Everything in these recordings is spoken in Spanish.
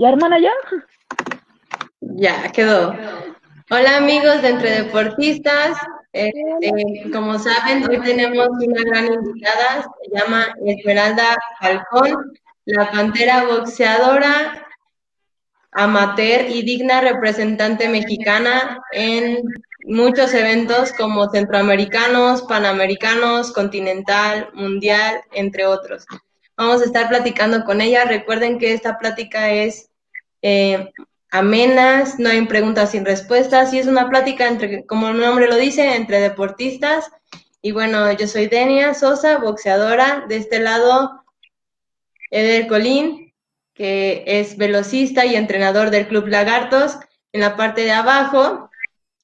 ¿Ya, hermana, ya? Ya, quedó. Hola amigos de Entre Deportistas. Este, como saben, hoy tenemos una gran invitada, se llama Esmeralda Falcón, la pantera boxeadora, amateur y digna representante mexicana en muchos eventos como centroamericanos, panamericanos, continental, mundial, entre otros. Vamos a estar platicando con ella. Recuerden que esta plática es eh, amenas, no hay preguntas sin respuestas y es una plática entre, como el nombre lo dice, entre deportistas. Y bueno, yo soy Denia Sosa, boxeadora. De este lado, Eder Colín, que es velocista y entrenador del Club Lagartos. En la parte de abajo,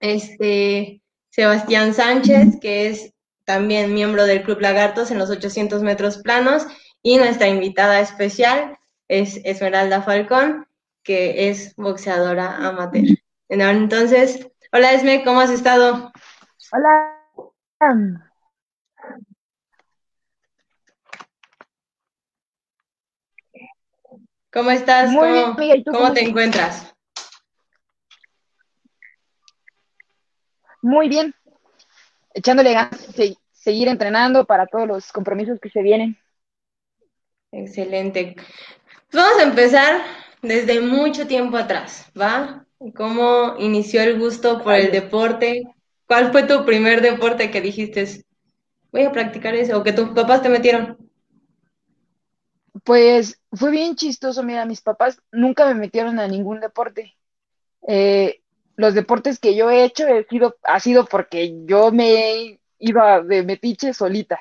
este Sebastián Sánchez, que es también miembro del Club Lagartos en los 800 metros planos. Y nuestra invitada especial es Esmeralda Falcón, que es boxeadora amateur. Entonces, hola Esme, ¿cómo has estado? Hola. ¿Cómo estás? Muy ¿Cómo, bien, ¿cómo, cómo te encuentras? Muy bien. Echándole ganas, se- seguir entrenando para todos los compromisos que se vienen. Excelente. Vamos a empezar desde mucho tiempo atrás, ¿va? ¿Cómo inició el gusto por el deporte? ¿Cuál fue tu primer deporte que dijiste, voy a practicar eso? ¿O que tus papás te metieron? Pues fue bien chistoso, mira, mis papás nunca me metieron a ningún deporte. Eh, los deportes que yo he hecho he sido, ha sido porque yo me iba de metiche solita.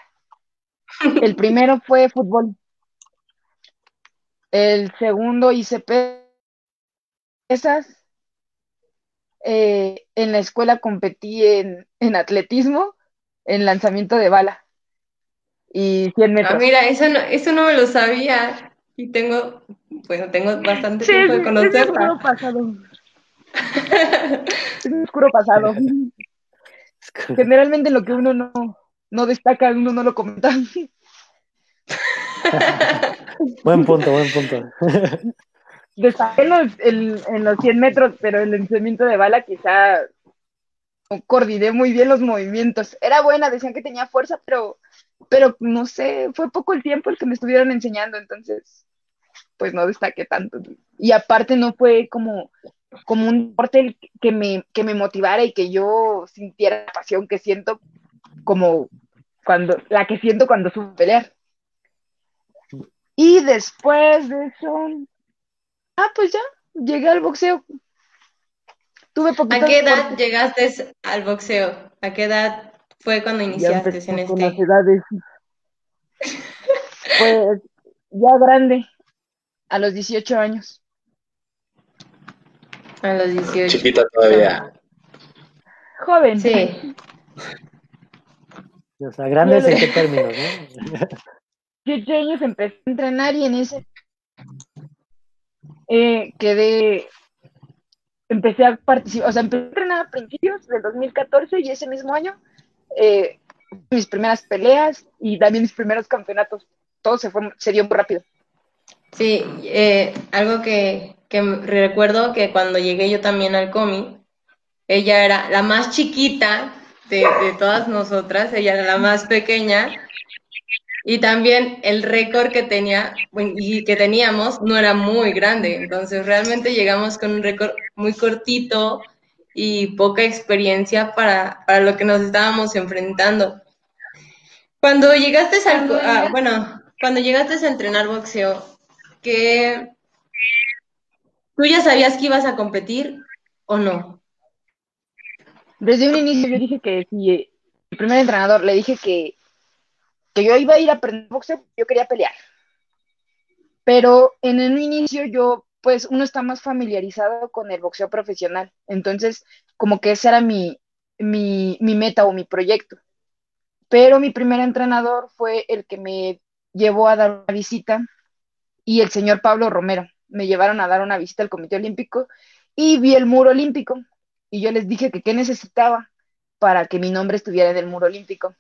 El primero fue fútbol. El segundo hice pesas. Eh, en la escuela competí en, en atletismo, en lanzamiento de bala y 100 Ah, metros. mira, eso no, eso no me lo sabía. Y tengo, bueno, tengo bastante Sí, tiempo de conocerla. pasado. Es mi oscuro pasado. Generalmente lo que uno no, no destaca, uno no lo comenta. Buen punto, buen punto. Destaqué en los, en, en los 100 metros, pero el lanzamiento de bala quizá coordiné muy bien los movimientos. Era buena, decían que tenía fuerza, pero, pero no sé, fue poco el tiempo el que me estuvieron enseñando, entonces pues no destaqué tanto. Y aparte no fue como, como un deporte el que me, que me motivara y que yo sintiera la pasión que siento como cuando, la que siento cuando subo pelear. Y después de eso, ah, pues ya, llegué al boxeo. Tuve ¿A poquito qué edad llegaste al boxeo? ¿A qué edad fue cuando Ya iniciaste en empezamos con las este? edades. Pues ya grande, a los 18 años. A los 18. Chiquita todavía. Joven. Sí. O sea, grandes en qué términos, ¿no? 18 años empecé a entrenar y en ese eh, quedé, empecé a participar, o sea, empecé a entrenar a principios del 2014 y ese mismo año eh, mis primeras peleas y también mis primeros campeonatos. Todo se fue, se dio muy rápido. Sí, eh, algo que, recuerdo que cuando llegué yo también al COMI, ella era la más chiquita de todas nosotras, ella era la más pequeña, y también el récord que tenía y que teníamos no era muy grande, entonces realmente llegamos con un récord muy cortito y poca experiencia para, para lo que nos estábamos enfrentando. Cuando llegaste al, a- bueno, cuando llegaste a entrenar boxeo, ¿qué, ¿Tú ya sabías que ibas a competir o no? Desde un inicio yo dije que si el primer entrenador le dije que, que yo iba a ir a aprender boxeo, yo quería pelear. Pero en un inicio yo, pues uno está más familiarizado con el boxeo profesional. Entonces, como que ese era mi, mi, mi meta o mi proyecto. Pero mi primer entrenador fue el que me llevó a dar una visita y el señor Pablo Romero. Me llevaron a dar una visita al Comité Olímpico y vi el muro olímpico y yo les dije que qué necesitaba para que mi nombre estuviera en el muro olímpico.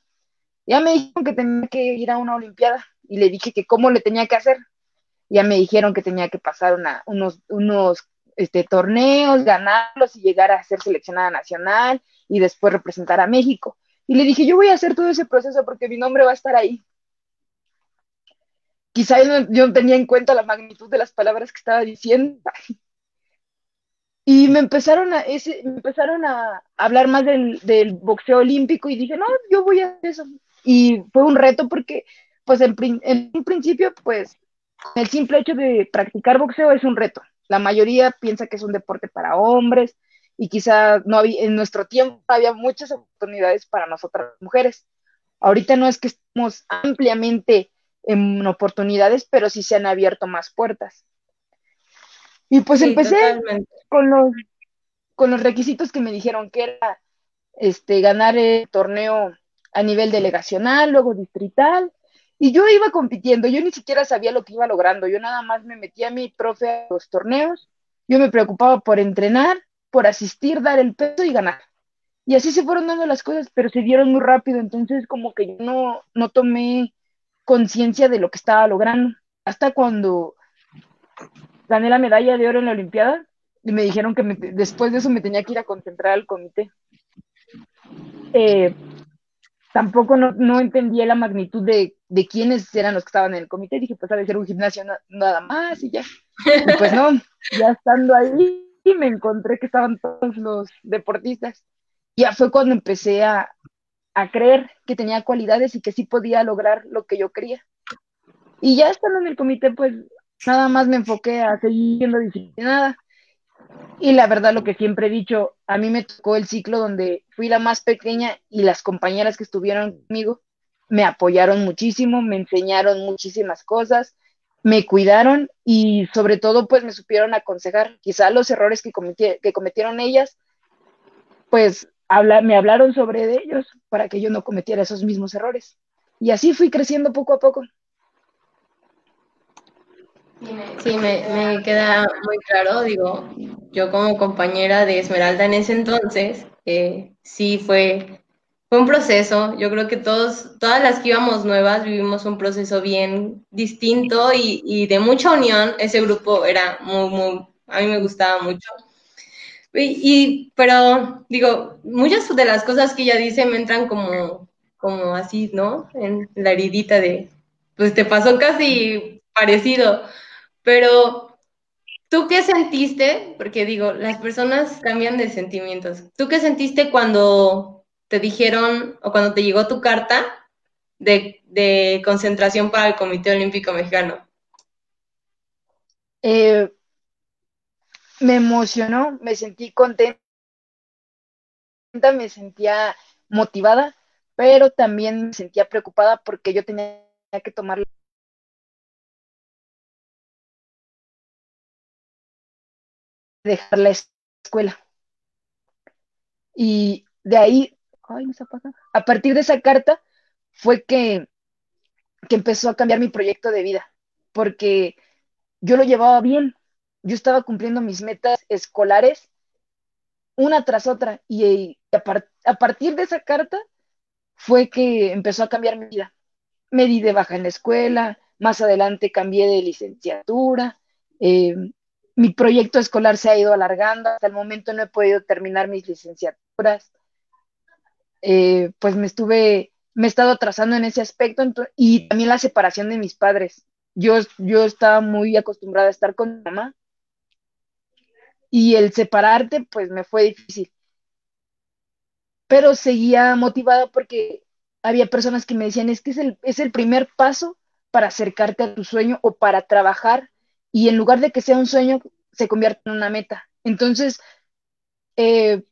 Ya me dijeron que tenía que ir a una olimpiada y le dije que cómo le tenía que hacer. Ya me dijeron que tenía que pasar una, unos, unos este, torneos, ganarlos y llegar a ser seleccionada nacional y después representar a México. Y le dije, yo voy a hacer todo ese proceso porque mi nombre va a estar ahí. Quizá yo no, tenía en cuenta la magnitud de las palabras que estaba diciendo. Y me empezaron a, ese, me empezaron a hablar más del, del, boxeo olímpico y dije, no, yo voy a hacer eso. Y fue un reto porque, pues, en, en un principio, pues, el simple hecho de practicar boxeo es un reto. La mayoría piensa que es un deporte para hombres y quizá no había, en nuestro tiempo había muchas oportunidades para nosotras mujeres. Ahorita no es que estemos ampliamente en oportunidades, pero sí se han abierto más puertas. Y pues empecé con los, con los requisitos que me dijeron que era este, ganar el torneo a nivel delegacional, luego distrital, y yo iba compitiendo, yo ni siquiera sabía lo que iba logrando, yo nada más me metía a mi profe a los torneos, yo me preocupaba por entrenar, por asistir, dar el peso y ganar. Y así se fueron dando las cosas, pero se dieron muy rápido, entonces como que yo no, no tomé conciencia de lo que estaba logrando. Hasta cuando gané la medalla de oro en la Olimpiada y me dijeron que después de eso me tenía que ir a concentrar al comité. Eh, tampoco no, entendía la magnitud de, quiénes eran los que estaban en el comité. Dije, pues ha de ser un gimnasio nada más y ya. Y pues no, ya estando ahí me encontré que estaban todos los deportistas. Ya fue cuando empecé a, a creer que tenía cualidades y que sí podía lograr lo que yo quería. Y ya estando en el comité, pues nada más me enfoqué a seguir siendo disciplinada y la verdad, lo que siempre he dicho, a mí me tocó el ciclo donde fui la más pequeña y las compañeras que estuvieron conmigo me apoyaron muchísimo, me enseñaron muchísimas cosas, me cuidaron y sobre todo pues me supieron aconsejar. Quizá los errores que, que cometieron ellas, pues me hablaron sobre ellos para que yo no cometiera esos mismos errores. Y así fui creciendo poco a poco. Sí, me, queda muy claro, digo, yo como compañera de Esmeralda en ese entonces, eh, sí fue, un proceso, yo creo que todos, todas las que íbamos nuevas vivimos un proceso bien distinto y, de mucha unión, ese grupo era muy, muy, a mí me gustaba mucho. Y, pero digo, muchas de las cosas que ella dice me entran como, como así, ¿no? En la heridita de, pues te pasó casi parecido. Pero, ¿tú qué sentiste? Porque digo, las personas cambian de sentimientos. ¿Tú qué sentiste cuando te dijeron o cuando te llegó tu carta de, concentración para el Comité Olímpico Mexicano? Eh, me emocionó, me sentí contenta, me sentía motivada, pero también me sentía preocupada porque yo tenía que tomar dejar la escuela. Y de ahí, A partir de esa carta fue que, que empezó a cambiar mi proyecto de vida, porque yo lo llevaba bien, yo estaba cumpliendo mis metas escolares una tras otra y, a, a, partir de esa carta fue que empezó a cambiar mi vida. Me di de baja en la escuela, más adelante cambié de licenciatura, eh, mi proyecto escolar se ha ido alargando, hasta el momento no he podido terminar mis licenciaturas, eh, pues me estuve, me he estado atrasando en ese aspecto y también la separación de mis padres. Yo, yo estaba muy acostumbrada a estar con mi mamá y el separarte pues me fue difícil. Pero seguía motivada porque había personas que me decían, es que es el, es el primer paso para acercarte a tu sueño o para trabajar y en lugar de que sea un sueño, se convierte en una meta. Entonces, eh,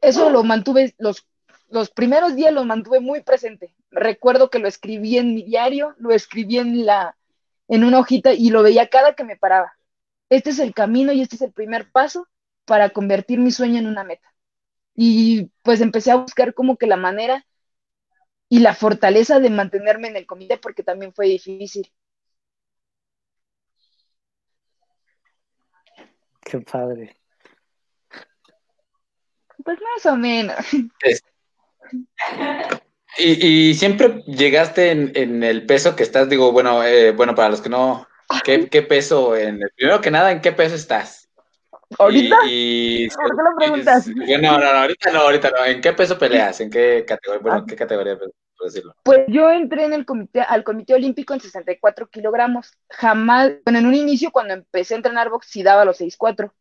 eso lo mantuve, los, los primeros días lo mantuve muy presente. Recuerdo que lo escribí en mi diario, lo escribí en, la, en una hojita y lo veía cada que me paraba. Este es el camino y este es el primer paso para convertir mi sueño en una meta. Y pues empecé a buscar como que la manera y la fortaleza de mantenerme en el comité porque también fue difícil. Qué padre. Pues más o menos. Y, siempre llegaste en, el peso que estás, digo, bueno, eh, bueno, para los que no, ¿qué, qué peso en el, primero que nada, ¿en qué peso estás? ¿Ahorita? Y, y- ¿Por qué lo preguntas? y- no, no, no, ahorita no, ahorita no. ¿En qué peso peleas? ¿En qué categoría? Bueno, ¿en qué categoría, por decirlo? Pues yo entré en el comité, al comité olímpico en 64 kilogramos. Jamás, bueno, en un inicio cuando empecé a entrenar box sí daba los 6'4".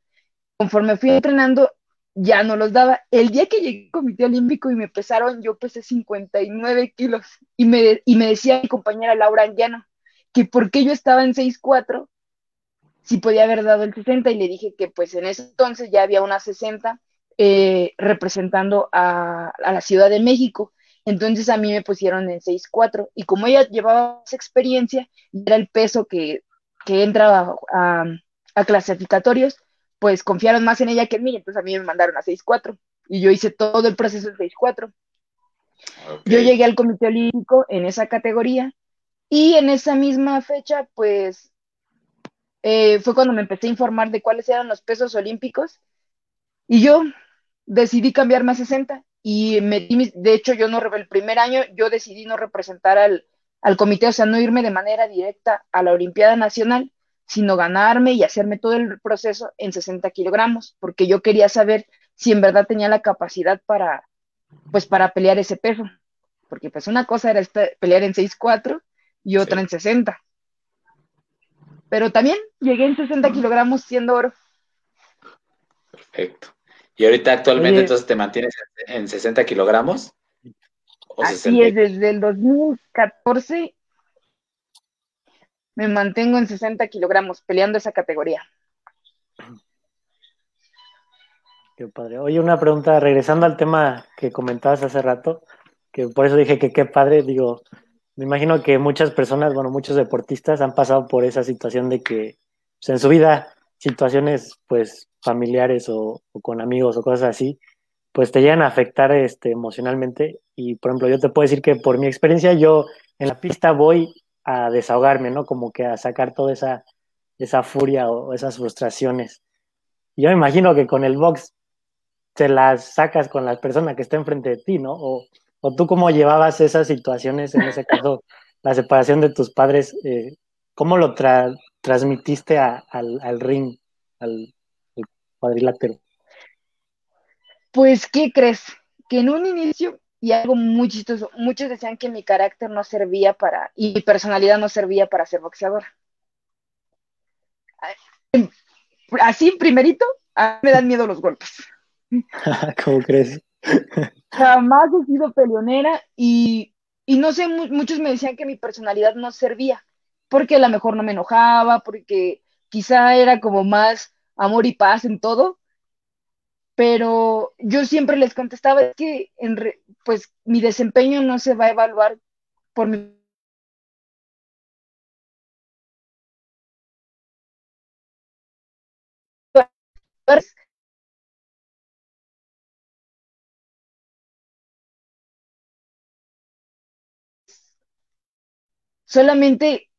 Conforme fui entrenando, ya no los daba. El día que llegué al comité olímpico y me pesaron, yo pesé 59 kilos. Y me, y me decía mi compañera Laura Anguiano que por qué yo estaba en 6'4", si podía haber dado el 60. Y le dije que pues en ese entonces ya había una 60 eh, representando a, a la Ciudad de México. Entonces a mí me pusieron en 6'4 y como ella llevaba más experiencia y era el peso que, que entra a, a clasificatorios, pues confiaron más en ella que en mí, entonces a mí me mandaron a 6'4 y yo hice todo el proceso en 6'4. Ok. Yo llegué al Comité Olímpico en esa categoría y en esa misma fecha, pues eh, fue cuando me empecé a informar de cuáles eran los pesos olímpicos y yo decidí cambiarme a 60 y metí mis- de hecho yo no, el primer año yo decidí no representar al, al comité, o sea, no irme de manera directa a la Olimpiada Nacional, sino ganarme y hacerme todo el proceso en 60 kilogramos, porque yo quería saber si en verdad tenía la capacidad para, pues, para pelear ese peso, porque pues una cosa era esta- pelear en 6'4 y otra Sí. en 60. Pero también llegué en 60 kilogramos siendo oro. Perfecto. ¿Y ahorita actualmente Oye. entonces te mantienes en 60 kilogramos? ¿O Así 60? es, desde el 2014 me mantengo en 60 kilogramos peleando esa categoría. Qué padre. Oye, una pregunta, regresando al tema que comentabas hace rato, que por eso dije que qué padre, digo, me imagino que muchas personas, bueno, muchos deportistas han pasado por esa situación de que pues, en su vida, situaciones pues familiares o, con amigos o cosas así, pues te llegan a afectar este, emocionalmente. Y por ejemplo, yo te puedo decir que por mi experiencia, yo en la pista voy a desahogarme, ¿no? Como que a sacar toda esa, esa furia o esas frustraciones. Yo me imagino que con el box te las sacas con la persona que está enfrente de ti, ¿no? O, o tú cómo llevabas esas situaciones, en ese caso, la separación de tus padres, eh, ¿cómo lo tra transmitiste a, al, al, ring, al, al cuadrilátero? Pues, ¿qué crees? Que en un inicio, y algo muy chistoso, muchos decían que mi carácter no servía para, y mi personalidad no servía para ser boxeador. Así, primerito, a mí me dan miedo los golpes. ¿Cómo crees? Jamás he sido peleonera y, y no sé, mu muchos me decían que mi personalidad no servía, porque a lo mejor no me enojaba, porque quizá era como más amor y paz en todo, pero yo siempre les contestaba es que en pues mi desempeño no se va a evaluar por mi solamente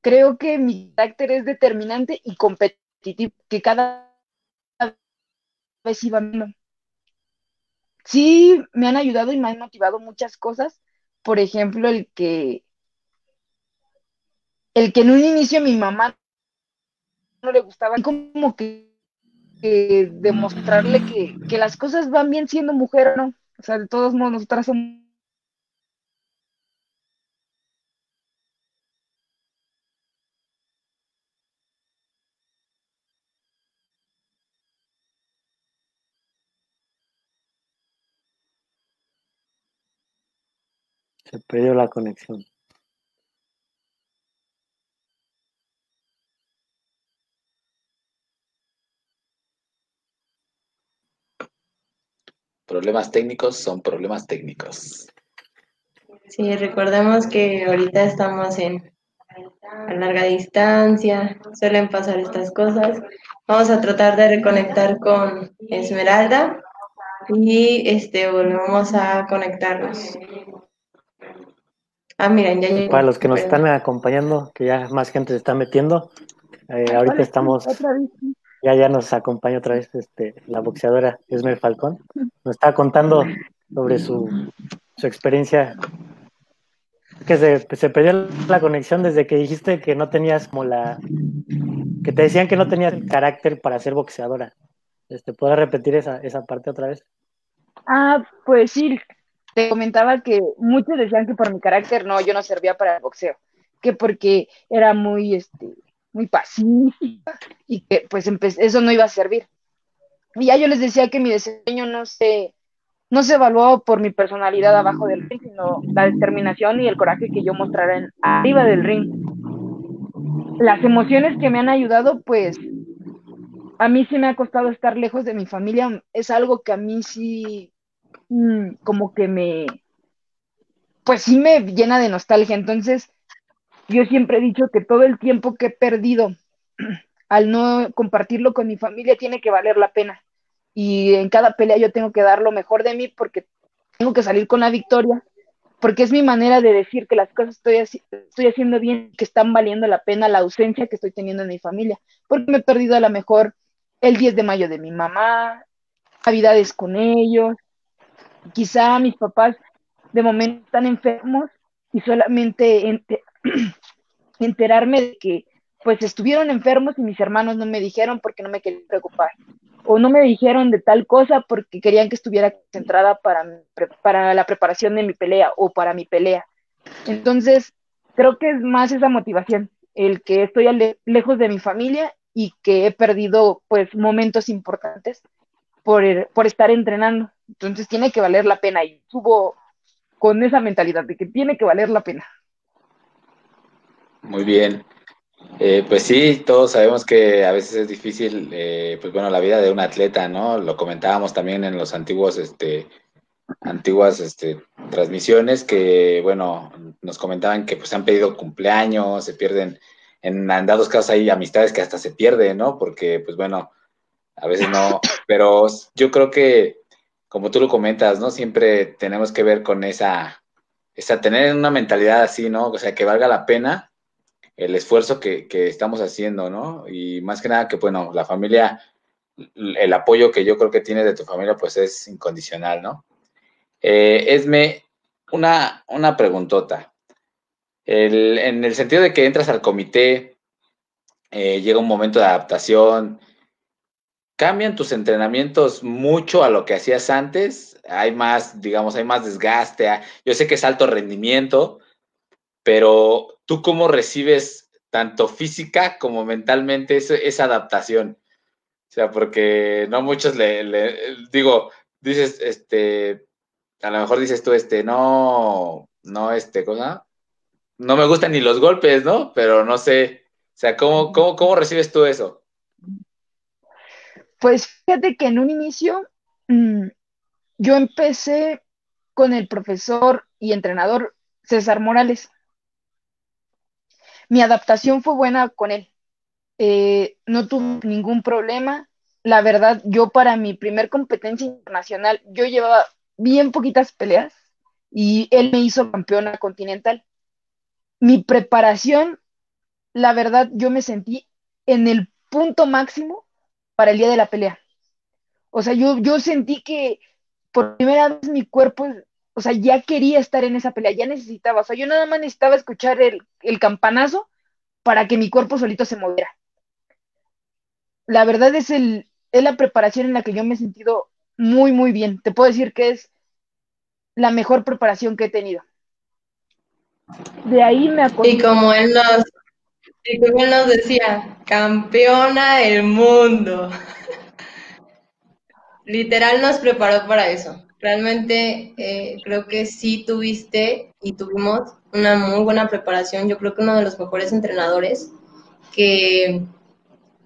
creo que mi carácter es determinante y competitivo, que cada vez iba menos. Sí, me han ayudado y me han motivado muchas cosas. Por ejemplo, el que, el que en un inicio mi mamá no le gustaba, como que, demostrarle que, que, las cosas van bien siendo mujer, ¿no? O sea, de todos modos, nosotras somos Se perdió la conexión. Problemas técnicos son problemas técnicos. Sí, recordemos que ahorita estamos en a larga distancia, suelen pasar estas cosas. Vamos a tratar de reconectar con Esmeralda y este volvemos a conectarnos. Ah, miren, ya llegó. Para los que nos están acompañando, que ya más gente se está metiendo, eh, ahorita estamos, ya ya nos acompaña otra vez este, la boxeadora Esmer Falcón. Nos está contando sobre su, su experiencia que se, se, perdió la conexión desde que dijiste que no tenías como la... que te decían que no tenías carácter para ser boxeadora. Este, ¿Puedes repetir esa, esa parte otra vez? Ah, pues sí, te comentaba que muchos decían que por mi carácter no, yo no servía para el boxeo, que porque era muy, este, muy pacífica y que pues eso no iba a servir. Y ya yo les decía que mi desempeño no se, no se evaluó por mi personalidad abajo del ring, sino la determinación y el coraje que yo mostrara arriba del ring. Las emociones que me han ayudado, pues a mí sí me ha costado estar lejos de mi familia, es algo que a mí sí mm, como que me, pues sí me llena de nostalgia. Entonces, yo siempre he dicho que todo el tiempo que he perdido al no compartirlo con mi familia tiene que valer la pena. Y en cada pelea yo tengo que dar lo mejor de mí porque tengo que salir con la victoria, porque es mi manera de decir que las cosas estoy, estoy haciendo bien, que están valiendo la pena la ausencia que estoy teniendo en mi familia, porque me he perdido a lo mejor el 10 de mayo de mi mamá, navidades con ellos, quizá mis papás de momento están enfermos y solamente enterarme de que pues estuvieron enfermos y mis hermanos no me dijeron porque no me querían preocupar. O no me dijeron de tal cosa porque querían que estuviera concentrada para, para la preparación de mi pelea o para mi pelea. Entonces, creo que es más esa motivación, el que estoy lejos de mi familia y que he perdido pues momentos importantes por, por estar entrenando. Entonces tiene que valer la pena y subo con esa mentalidad de que tiene que valer la pena. Muy bien. Eh, pues sí, todos sabemos que a veces es difícil, eh, pues bueno, la vida de un atleta, ¿no? Lo comentábamos también en los antiguos, este, antiguas, este, transmisiones que, bueno, nos comentaban que pues han pedido cumpleaños, se pierden, en, dados casos hay amistades que hasta se pierden, ¿no? Porque, pues bueno, a veces no, pero yo creo que, como tú lo comentas, ¿no? Siempre tenemos que ver con esa, esa, tener una mentalidad así, ¿no? O sea, que valga la pena el esfuerzo que, estamos haciendo, ¿no? Y más que nada que, bueno, la familia, el apoyo que yo creo que tienes de tu familia, pues es incondicional, ¿no? Eh, Esme, una, una preguntota. en el sentido de que entras al comité, eh, llega un momento de adaptación, ¿cambian tus entrenamientos mucho a lo que hacías antes? Hay más, digamos, hay más desgaste. Yo sé que es alto rendimiento, pero ¿tú cómo recibes tanto física como mentalmente esa adaptación? O sea, porque no muchos le, digo, dices, este, a lo mejor dices tú, este, no, no, este, cosa, no me gustan ni los golpes, ¿no? Pero no sé, o sea, ¿cómo, cómo, cómo recibes tú eso? Pues fíjate que en un inicio mm, yo empecé con el profesor y entrenador César Morales mi adaptación fue buena con él. Eh, no tuve ningún problema. La verdad, yo para mi primer competencia internacional, yo llevaba bien poquitas peleas y él me hizo campeona continental. Mi preparación, la verdad, yo me sentí en el punto máximo para el día de la pelea. O sea, yo, yo sentí que por primera vez mi cuerpo o sea, ya quería estar en esa pelea, ya necesitaba, o sea, yo nada más necesitaba escuchar el, campanazo para que mi cuerpo solito se moviera. La verdad es, el, es la preparación en la que yo me he sentido muy, muy bien. Te puedo decir que es la mejor preparación que he tenido. De ahí me acuerdo. Y como él nos, y como él nos decía, campeona del mundo. Literal nos preparó para eso realmente eh, creo que sí tuviste y tuvimos una muy buena preparación. Yo creo que uno de los mejores entrenadores que,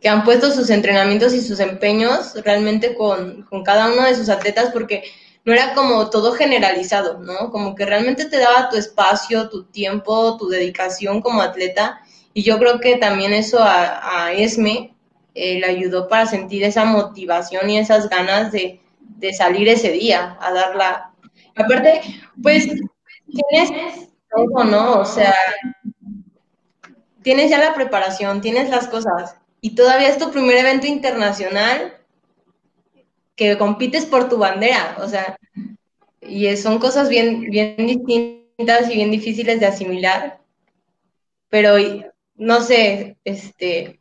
que han puesto sus entrenamientos y sus empeños realmente con, con, cada uno de sus atletas porque no era como todo generalizado, ¿no? Como que realmente te daba tu espacio, tu tiempo, tu dedicación como atleta. Y yo creo que también eso a, a Esme eh, le ayudó para sentir esa motivación y esas ganas de, de salir ese día a darla. Aparte, pues tienes todo, ¿no? O sea, tienes ya la preparación, tienes las cosas y todavía es tu primer evento internacional que compites por tu bandera, o sea, y son cosas bien, bien distintas y bien difíciles de asimilar, pero no sé, este,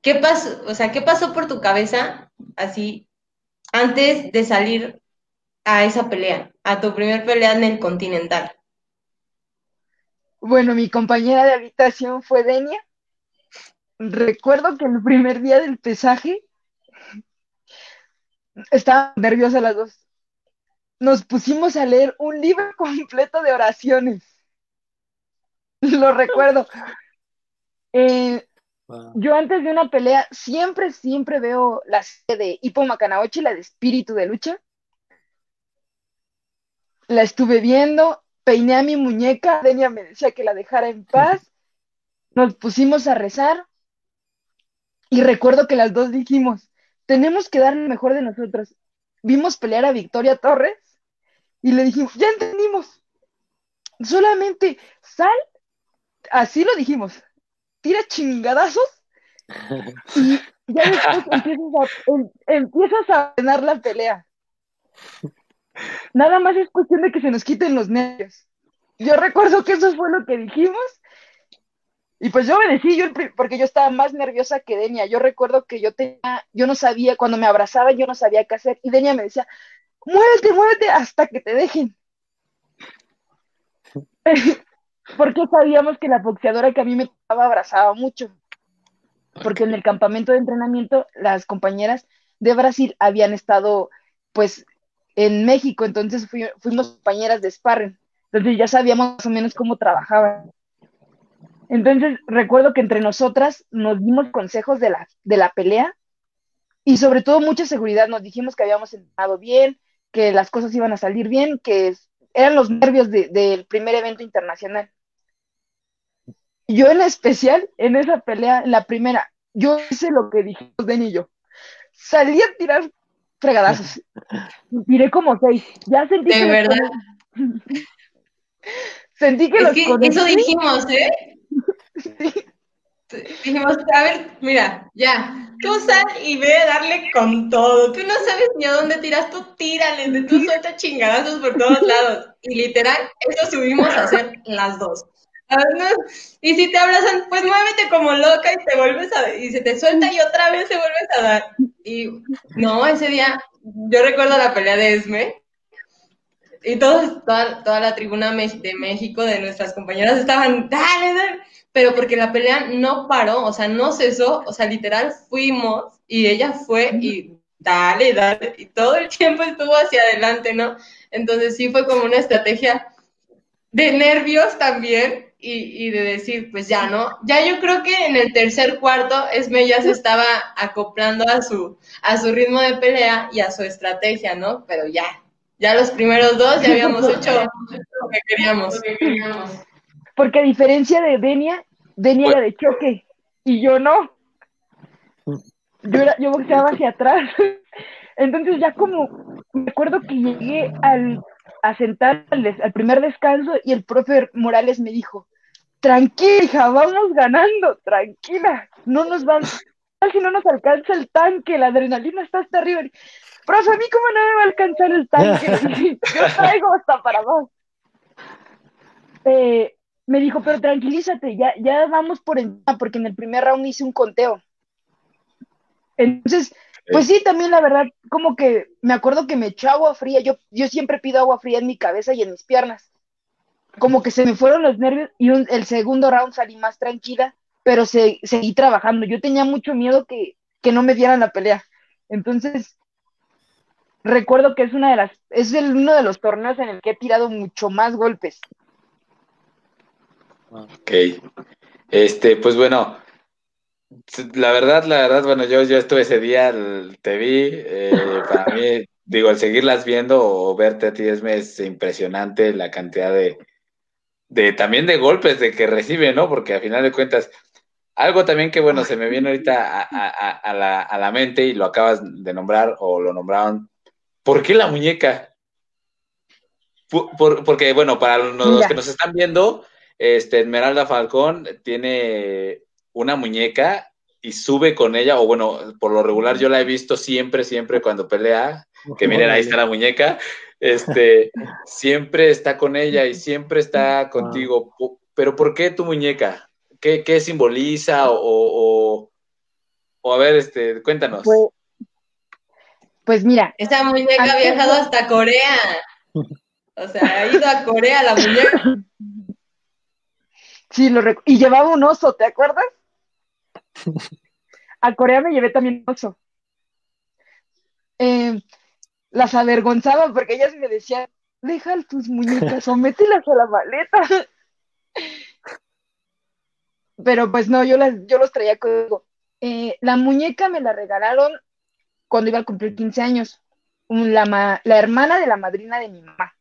¿qué pasó? O sea, ¿qué pasó por tu cabeza así antes de salir a esa pelea, a tu primer pelea en el Continental? Bueno, mi compañera de habitación fue Denia. Recuerdo que el primer día del pesaje estaba nerviosa las dos. Nos pusimos a leer un libro completo de oraciones. Lo recuerdo. Eh, yo antes de una pelea siempre, siempre veo la serie de Hippo Macanaochi, la de Espíritu de Lucha. La estuve viendo, peiné a mi muñeca, Denia me decía que la dejara en paz. Nos pusimos a rezar y recuerdo que las dos dijimos, tenemos que dar lo mejor de nosotros. Vimos pelear a Victoria Torres y le dijimos, ya entendimos, solamente sal, así lo dijimos, tira chingadazos y ya después empiezas a, em, la pelea. Nada más es cuestión de que se nos quiten los nervios. Yo recuerdo que eso fue lo que dijimos y pues yo obedecí, yo porque yo estaba más nerviosa que Denia. Yo recuerdo que yo tenía, yo no sabía, cuando me abrazaba yo no sabía qué hacer. Y Denia me decía, muévete, muévete hasta que te dejen. porque sabíamos que la boxeadora que a mí me estaba abrazaba mucho. Porque en el campamento de entrenamiento las compañeras de Brasil habían estado pues en México, entonces fuimos compañeras de sparring. Entonces ya sabíamos más o menos cómo trabajaban. Entonces, recuerdo que entre nosotras nos dimos consejos de la, de la pelea y sobre todo mucha seguridad. Nos dijimos que habíamos entrenado bien, que las cosas iban a salir bien, que eran los nervios del primer evento internacional. Yo en especial, en esa pelea, en la primera, yo hice lo que dijimos Den y yo. Salí a tirar fregadazos. Tiré como seis. Ya sentí de verdad. sentí que es que eso dijimos, ¿eh? Dijimos, a ver, mira, ya, tú sal y ve a darle con todo. Tú no sabes ni a dónde tiras, tú tírale, tú sueltas chingadazos por todos lados. Y literal, eso subimos a hacer las dos. Y si te abrazan, pues muévete como loca y te vuelves a y se te suelta y otra vez se vuelves a dar. Y no, ese día, yo recuerdo la pelea de Esme, y todos, toda, toda la tribuna de México, de nuestras compañeras, estaban, dale, dale pero porque la pelea no paró, o sea, no cesó, o sea, literal fuimos y ella fue y dale, dale, y todo el tiempo estuvo hacia adelante, ¿no? Entonces sí fue como una estrategia de nervios también y, de decir, pues ya, ¿no? Ya yo creo que en el tercer cuarto Esme ya se estaba acoplando a su, a su ritmo de pelea y a su estrategia, ¿no? Pero ya, ya los primeros dos ya habíamos hecho lo que queríamos. Porque a diferencia de Denia, Denia era de choque y yo no. Yo, era, yo boxeaba hacia atrás. Entonces ya como me acuerdo que llegué al, a sentar al, primer descanso y el profe Morales me dijo, tranquila, vamos ganando, tranquila, no nos van, si no nos alcanza el tanque, la adrenalina está hasta arriba. Profe, a mí cómo no me va a alcanzar el tanque, yo traigo hasta para abajo. Eh, me dijo, pero tranquilízate, ya, ya vamos por encima, porque en el primer round hice un conteo. Entonces, pues sí, también la verdad, como que me acuerdo que me echó agua fría, yo, yo siempre pido agua fría en mi cabeza y en mis piernas. Como que se me fueron los nervios y el segundo round salí más tranquila, pero se, seguí trabajando. Yo tenía mucho miedo que, que no me dieran la pelea. Entonces, recuerdo que es una de las, es el, uno de los torneos en el que he tirado mucho más golpes. Ok. Este, pues bueno, la verdad, la verdad, bueno, yo, yo estuve ese día, te vi, eh, para mí, digo, al seguirlas viendo o verte a ti es, impresionante la cantidad de, de, también de golpes de que recibe, ¿no? Porque a final de cuentas, algo también que, bueno, se me viene ahorita a, la, a la mente y lo acabas de nombrar o lo nombraron, ¿por qué la muñeca? porque, bueno, para los que nos están viendo, este, Esmeralda Falcón tiene una muñeca y sube con ella, o bueno, por lo regular yo la he visto siempre, siempre cuando pelea, que miren, ahí está la muñeca, este, siempre está con ella y siempre está contigo. Pero ¿por qué tu muñeca? ¿Qué, qué simboliza? O, o, a ver, este, cuéntanos. Pues, pues mira. Esa muñeca ha viajado hasta Corea. O sea, ha ido a Corea la muñeca. Sí, lo y llevaba un oso, ¿te acuerdas? A Corea me llevé también un oso. Eh, las avergonzaba porque ellas me decían, deja tus muñecas o mételas a la maleta. Pero pues no, yo, las, yo los traía conmigo. Eh, la muñeca me la regalaron cuando iba a cumplir 15 años. La, la hermana de la madrina de mi mamá.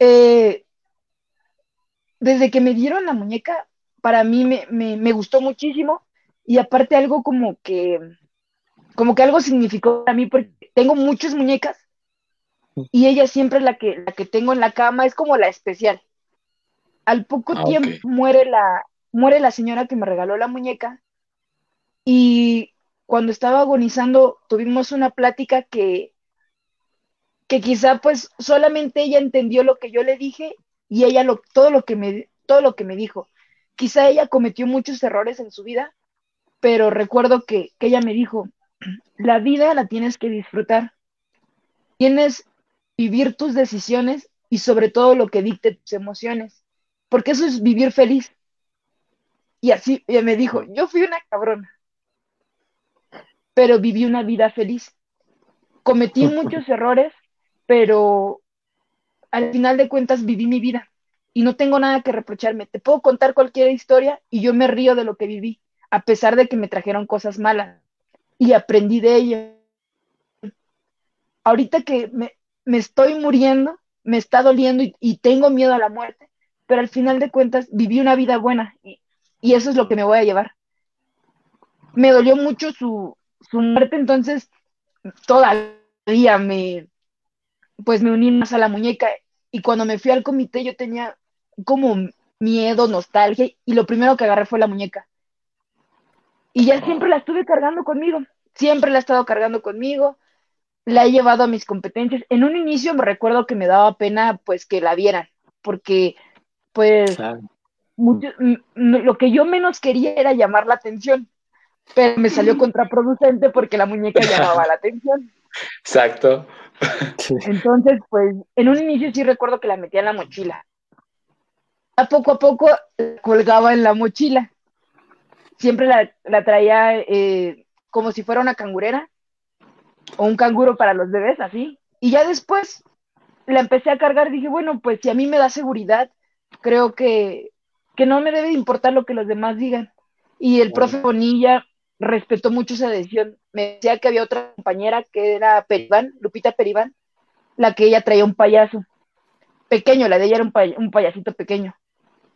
Eh, desde que me dieron la muñeca, para mí me, me, gustó muchísimo y aparte algo como que, como que algo significó para mí porque tengo muchas muñecas y ella siempre es la que, la que tengo en la cama, es como la especial. Al poco ah, tiempo muere, la, muere la señora que me regaló la muñeca y cuando estaba agonizando tuvimos una plática que, que quizá pues solamente ella entendió lo que yo le dije y ella lo, todo lo que me todo lo que me dijo. Quizá ella cometió muchos errores en su vida, pero recuerdo que, que ella me dijo, la vida la tienes que disfrutar. Tienes vivir tus decisiones y sobre todo lo que dicte tus emociones, porque eso es vivir feliz. Y así me dijo, yo fui una cabrona, pero viví una vida feliz. Cometí muchos errores, pero al final de cuentas viví mi vida y no tengo nada que reprocharme. Te puedo contar cualquier historia y yo me río de lo que viví, a pesar de que me trajeron cosas malas y aprendí de ello. Ahorita que me, estoy muriendo, me está doliendo y, tengo miedo a la muerte, pero al final de cuentas viví una vida buena y, eso es lo que me voy a llevar. Me dolió mucho su, su muerte, entonces todavía me, pues me uní más a la muñeca y cuando me fui al comité yo tenía como miedo, nostalgia y lo primero que agarré fue la muñeca. Y ya siempre la estuve cargando conmigo, siempre la he estado cargando conmigo, la he llevado a mis competencias. En un inicio me recuerdo que me daba pena pues que la vieran, porque pues lo que yo menos quería era llamar la atención, pero me salió contraproducente porque la muñeca llamaba la atención. Exacto. Entonces, pues, en un inicio sí recuerdo que la metía en la mochila. A poco a poco colgaba en la mochila. Siempre la, traía eh, como si fuera una cangurera o un canguro para los bebés, así. Y ya después la empecé a cargar dije, bueno, pues si a mí me da seguridad, creo que, que no me debe importar lo que los demás digan. Y el profe Bonilla respetó mucho esa decisión. Me decía que había otra compañera que era Peribán, Lupita Peribán, la que ella traía un payaso pequeño, la de ella era un, payasito pequeño.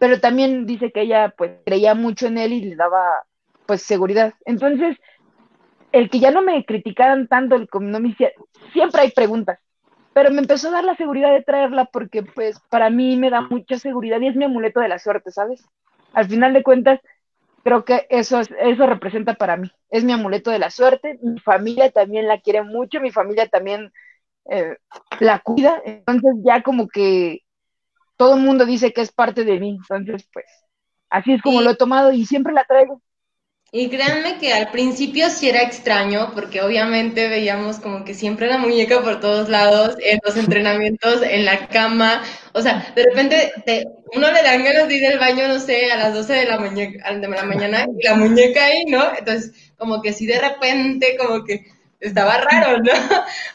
Pero también dice que ella pues creía mucho en él y le daba pues seguridad. Entonces, el que ya no me criticaran tanto, el no me hiciera, siempre hay preguntas, pero me empezó a dar la seguridad de traerla porque pues para mí me da mucha seguridad y es mi amuleto de la suerte, ¿sabes? Al final de cuentas, creo que eso, eso representa para mí. Es mi amuleto de la suerte. Mi familia también la quiere mucho, mi familia también eh, la cuida. Entonces ya como que todo el mundo dice que es parte de mí. Entonces, pues, así es como lo he tomado y siempre la traigo. Y créanme que al principio sí era extraño, porque obviamente veíamos como que siempre la muñeca por todos lados, en los entrenamientos, en la cama. O sea, de repente te, uno le dan ganas de ir al baño, no sé, a las 12 de la, muñeca, de la mañana, y la muñeca ahí, ¿no? Entonces, como que sí de repente, como que estaba raro, ¿no?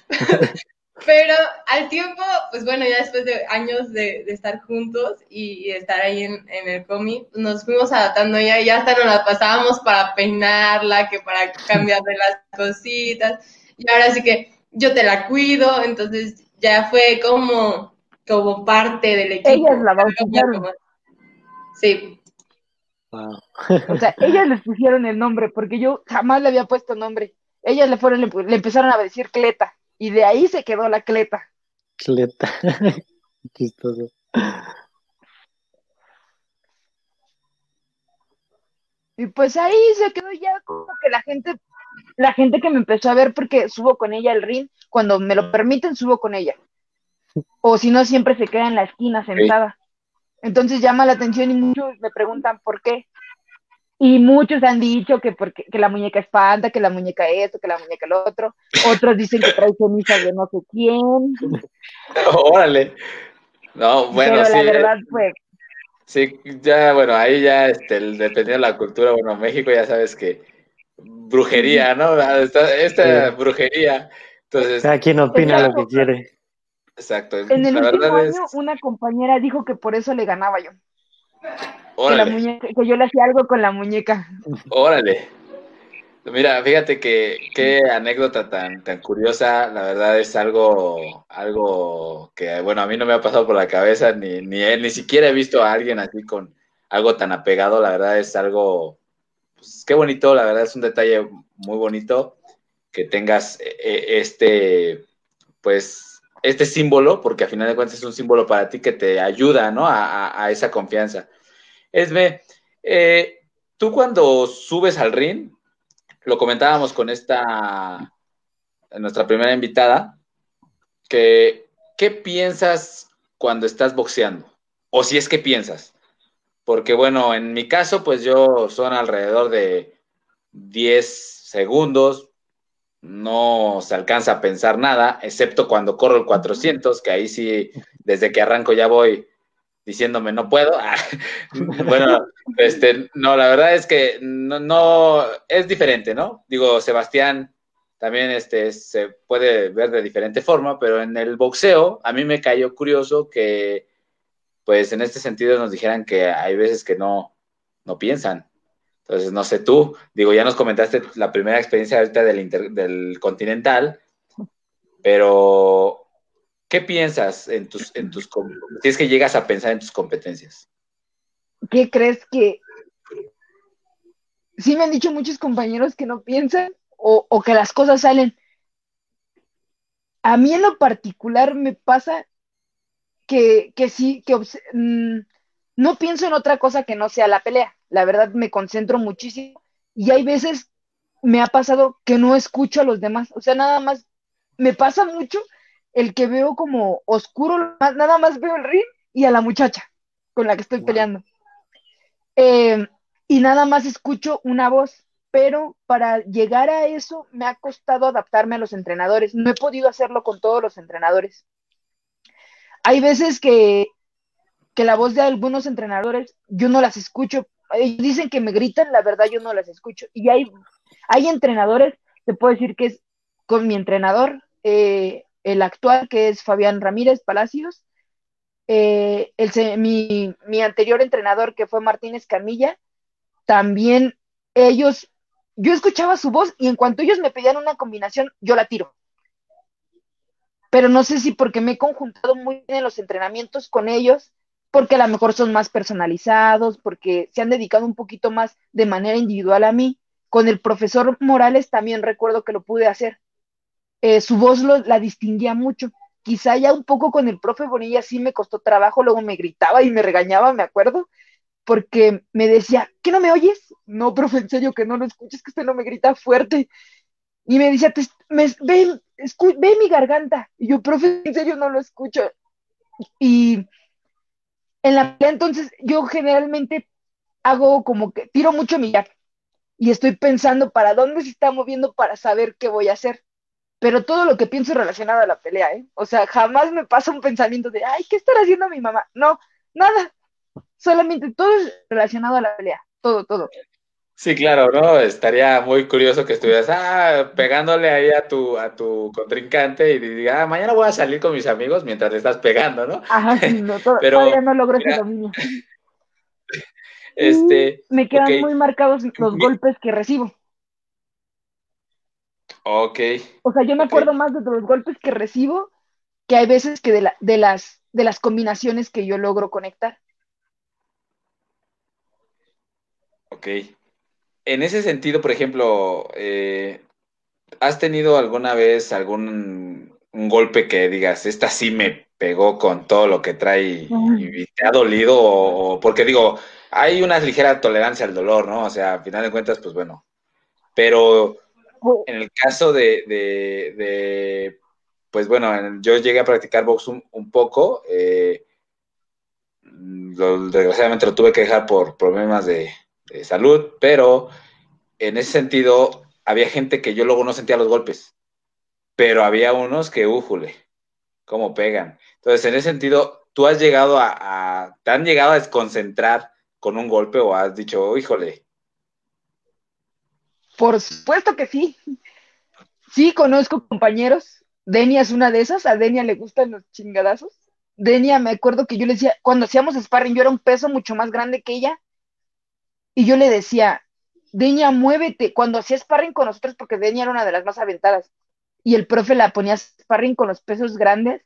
Pero al tiempo, pues bueno, ya después de años de, estar juntos y, estar ahí en, el cómic, nos fuimos adaptando ya y ya hasta nos la pasábamos para peinarla, que para cambiarle las cositas. Y ahora sí que yo te la cuido, entonces ya fue como, como parte del equipo. Ellas la bautizaron. Sí. o sea, ellas les pusieron el nombre, porque yo jamás le había puesto nombre. Ellas le fueron, le empezaron a decir Cleta. Y de ahí se quedó la cleta. Cleta. Chistoso. Y pues ahí se quedó ya como que la gente la gente que me empezó a ver porque subo con ella el ring, cuando me lo permiten, subo con ella. O si no, siempre se queda en la esquina sentada. Entonces llama la atención y muchos me preguntan por qué. Y muchos han dicho que porque que la muñeca espanta, que la muñeca esto, que la muñeca lo otro. Otros dicen que trae cenizas de no sé quién. Órale. No, bueno, Pero sí. la eh, verdad, pues, Sí, ya, bueno, ahí ya, este, el- dependiendo de la cultura, bueno, México ya sabes que brujería, ¿no? Ah, Esta, esta Sí. brujería. Entonces, Cada quien opina lo Exacto. que quiere. exacto. en el la último verdad año es, una compañera dijo que por eso le ganaba yo. Que, la órale. muñeca, que yo le hacía algo con la muñeca. Órale. Mira, fíjate que qué anécdota tan, tan curiosa, la verdad es algo, algo que, bueno, a mí no me ha pasado por la cabeza, ni, ni, he- ni siquiera he visto a alguien así con algo tan apegado, la verdad es algo, pues, qué bonito, la verdad es un detalle muy bonito que tengas eh, eh, este, pues, este símbolo, porque a final de cuentas es un símbolo para ti que te ayuda, ¿no? A, a- a esa confianza. Esme, eh, tú cuando subes al ring, lo comentábamos con esta, nuestra primera invitada, que ¿qué piensas cuando estás boxeando? O si es que piensas. Porque bueno, en mi caso, pues yo son alrededor de 10 segundos, no se alcanza a pensar nada, excepto cuando corro el 400, que ahí sí, desde que arranco ya voy diciéndome no puedo. bueno, este, no, la verdad es que no, no, es diferente, ¿no? Digo, Sebastián también este, se puede ver de diferente forma, pero en el boxeo a mí me cayó curioso que, pues en este sentido nos dijeran que hay veces que no, no piensan. Entonces, no sé tú, digo, ya nos comentaste la primera experiencia ahorita del, inter, del Continental, pero ¿qué piensas en tus, en tus, si es que llegas a pensar en tus competencias? ¿Qué crees que sí me han dicho muchos compañeros que no piensan o, que las cosas salen? A mí en lo particular me pasa que, que sí, que mmm, no pienso en otra cosa que no sea la pelea. La verdad me concentro muchísimo y hay veces me ha pasado que no escucho a los demás. O sea, nada más me pasa mucho el que veo como oscuro, nada más veo el ring y a la muchacha con la que estoy wow. peleando. Eh, y nada más escucho una voz, pero para llegar a eso me ha costado adaptarme a los entrenadores. No he podido hacerlo con todos los entrenadores. Hay veces que, que la voz de algunos entrenadores yo no las escucho. Ellos dicen que me gritan, la verdad yo no las escucho. Y hay, hay entrenadores, te puedo decir que es con mi entrenador, eh, el actual, que es Fabián Ramírez Palacios, eh, mi, mi, anterior entrenador, que fue Martínez Camilla, también ellos, yo escuchaba su voz y en cuanto ellos me pedían una combinación, yo la tiro. Pero no sé si porque me he conjuntado muy bien en los entrenamientos con ellos, porque a lo mejor son más personalizados, porque se han dedicado un poquito más de manera individual a mí. Con el profesor Morales también recuerdo que lo pude hacer. Eh, su voz lo, la distinguía mucho. Quizá ya un poco con el profe Bonilla sí me costó trabajo, luego me gritaba y me regañaba, me acuerdo, porque me decía, ¿qué no me oyes? No, profe, en serio que no lo escuches, que usted no me grita fuerte. Y me decía, me, ve, ve mi garganta. Y yo, profe, en serio no lo escucho. Y en la entonces yo generalmente hago como que tiro mucho mi jack y estoy pensando para dónde se está moviendo para saber qué voy a hacer. Pero todo lo que pienso es relacionado a la pelea, ¿eh? O sea, jamás me pasa un pensamiento de, ay, ¿qué estará haciendo mi mamá? No, nada. Solamente todo es relacionado a la pelea. Todo, todo. Sí, claro, ¿no? Estaría muy curioso que estuvieras ah, pegándole ahí a tu, a tu contrincante y diga, ah, mañana voy a salir con mis amigos mientras le estás pegando, ¿no? Ajá, sí, no, Pero, todavía no logro mira, ese dominio. Este, y me quedan okay. muy marcados los golpes que recibo. Ok. O sea, yo me acuerdo okay. más de los golpes que recibo que hay veces que de, la, de, las, de las combinaciones que yo logro conectar. Ok. En ese sentido, por ejemplo, eh, ¿has tenido alguna vez algún un golpe que digas, esta sí me pegó con todo lo que trae y, y te ha dolido? O, porque digo, hay una ligera tolerancia al dolor, ¿no? O sea, a final de cuentas, pues bueno. Pero en el caso de, pues bueno, yo llegué a practicar box un, poco, eh, desgraciadamente lo tuve que dejar por problemas de, salud, pero en ese sentido había gente que yo luego no sentía los golpes, pero había unos que, újule, cómo pegan. Entonces, en ese sentido, tú has llegado a, a, te han llegado a desconcentrar con un golpe o has dicho, híjole, por supuesto que sí. Sí, conozco compañeros. Denia es una de esas. A Denia le gustan los chingadazos. Denia, me acuerdo que yo le decía, cuando hacíamos sparring, yo era un peso mucho más grande que ella. Y yo le decía, Denia, muévete. Cuando hacía sparring con nosotros, porque Denia era una de las más aventadas, y el profe la ponía sparring con los pesos grandes,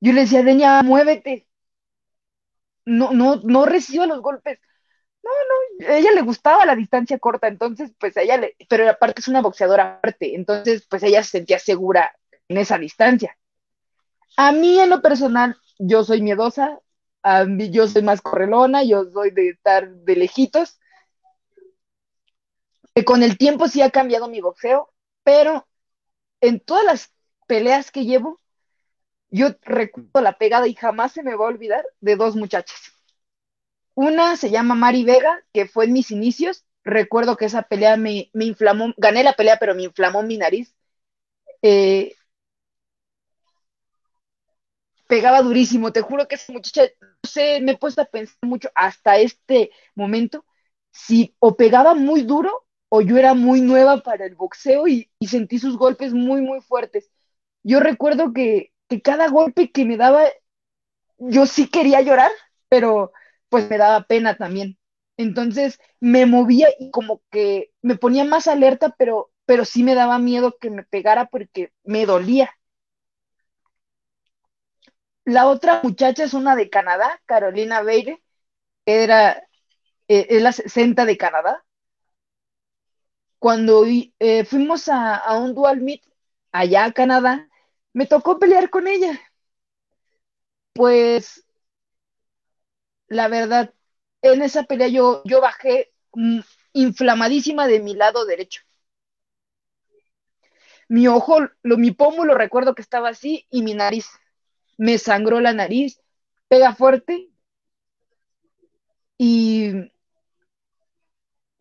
yo le decía, Denia, muévete. No, no, no reciba los golpes. No, no, a ella le gustaba la distancia corta, entonces, pues ella le, pero aparte es una boxeadora aparte, entonces, pues ella se sentía segura en esa distancia. A mí, en lo personal, yo soy miedosa, a mí, yo soy más correlona, yo soy de estar de lejitos. con el tiempo sí ha cambiado mi boxeo, pero en todas las peleas que llevo, yo recuerdo la pegada y jamás se me va a olvidar de dos muchachas. Una se llama Mari Vega, que fue en mis inicios. Recuerdo que esa pelea me, inflamó, gané la pelea, pero me inflamó mi nariz. Eh, pegaba durísimo, te juro que esa muchacha, no sé, me he puesto a pensar mucho hasta este momento, si o pegaba muy duro o yo era muy nueva para el boxeo y, sentí sus golpes muy, muy fuertes. Yo recuerdo que, que cada golpe que me daba, yo sí quería llorar, pero pues me daba pena también. Entonces me movía y como que me ponía más alerta, pero, pero sí me daba miedo que me pegara porque me dolía. La otra muchacha es una de Canadá, Carolina Beire, era, eh, es la 60 de Canadá. Cuando eh, fuimos a, un dual meet allá Canadá, me tocó pelear con ella. Pues la verdad, en esa pelea yo, yo bajé mm, inflamadísima de mi lado derecho. Mi ojo, lo, mi pómulo recuerdo que estaba así y mi nariz. Me sangró la nariz, pega fuerte y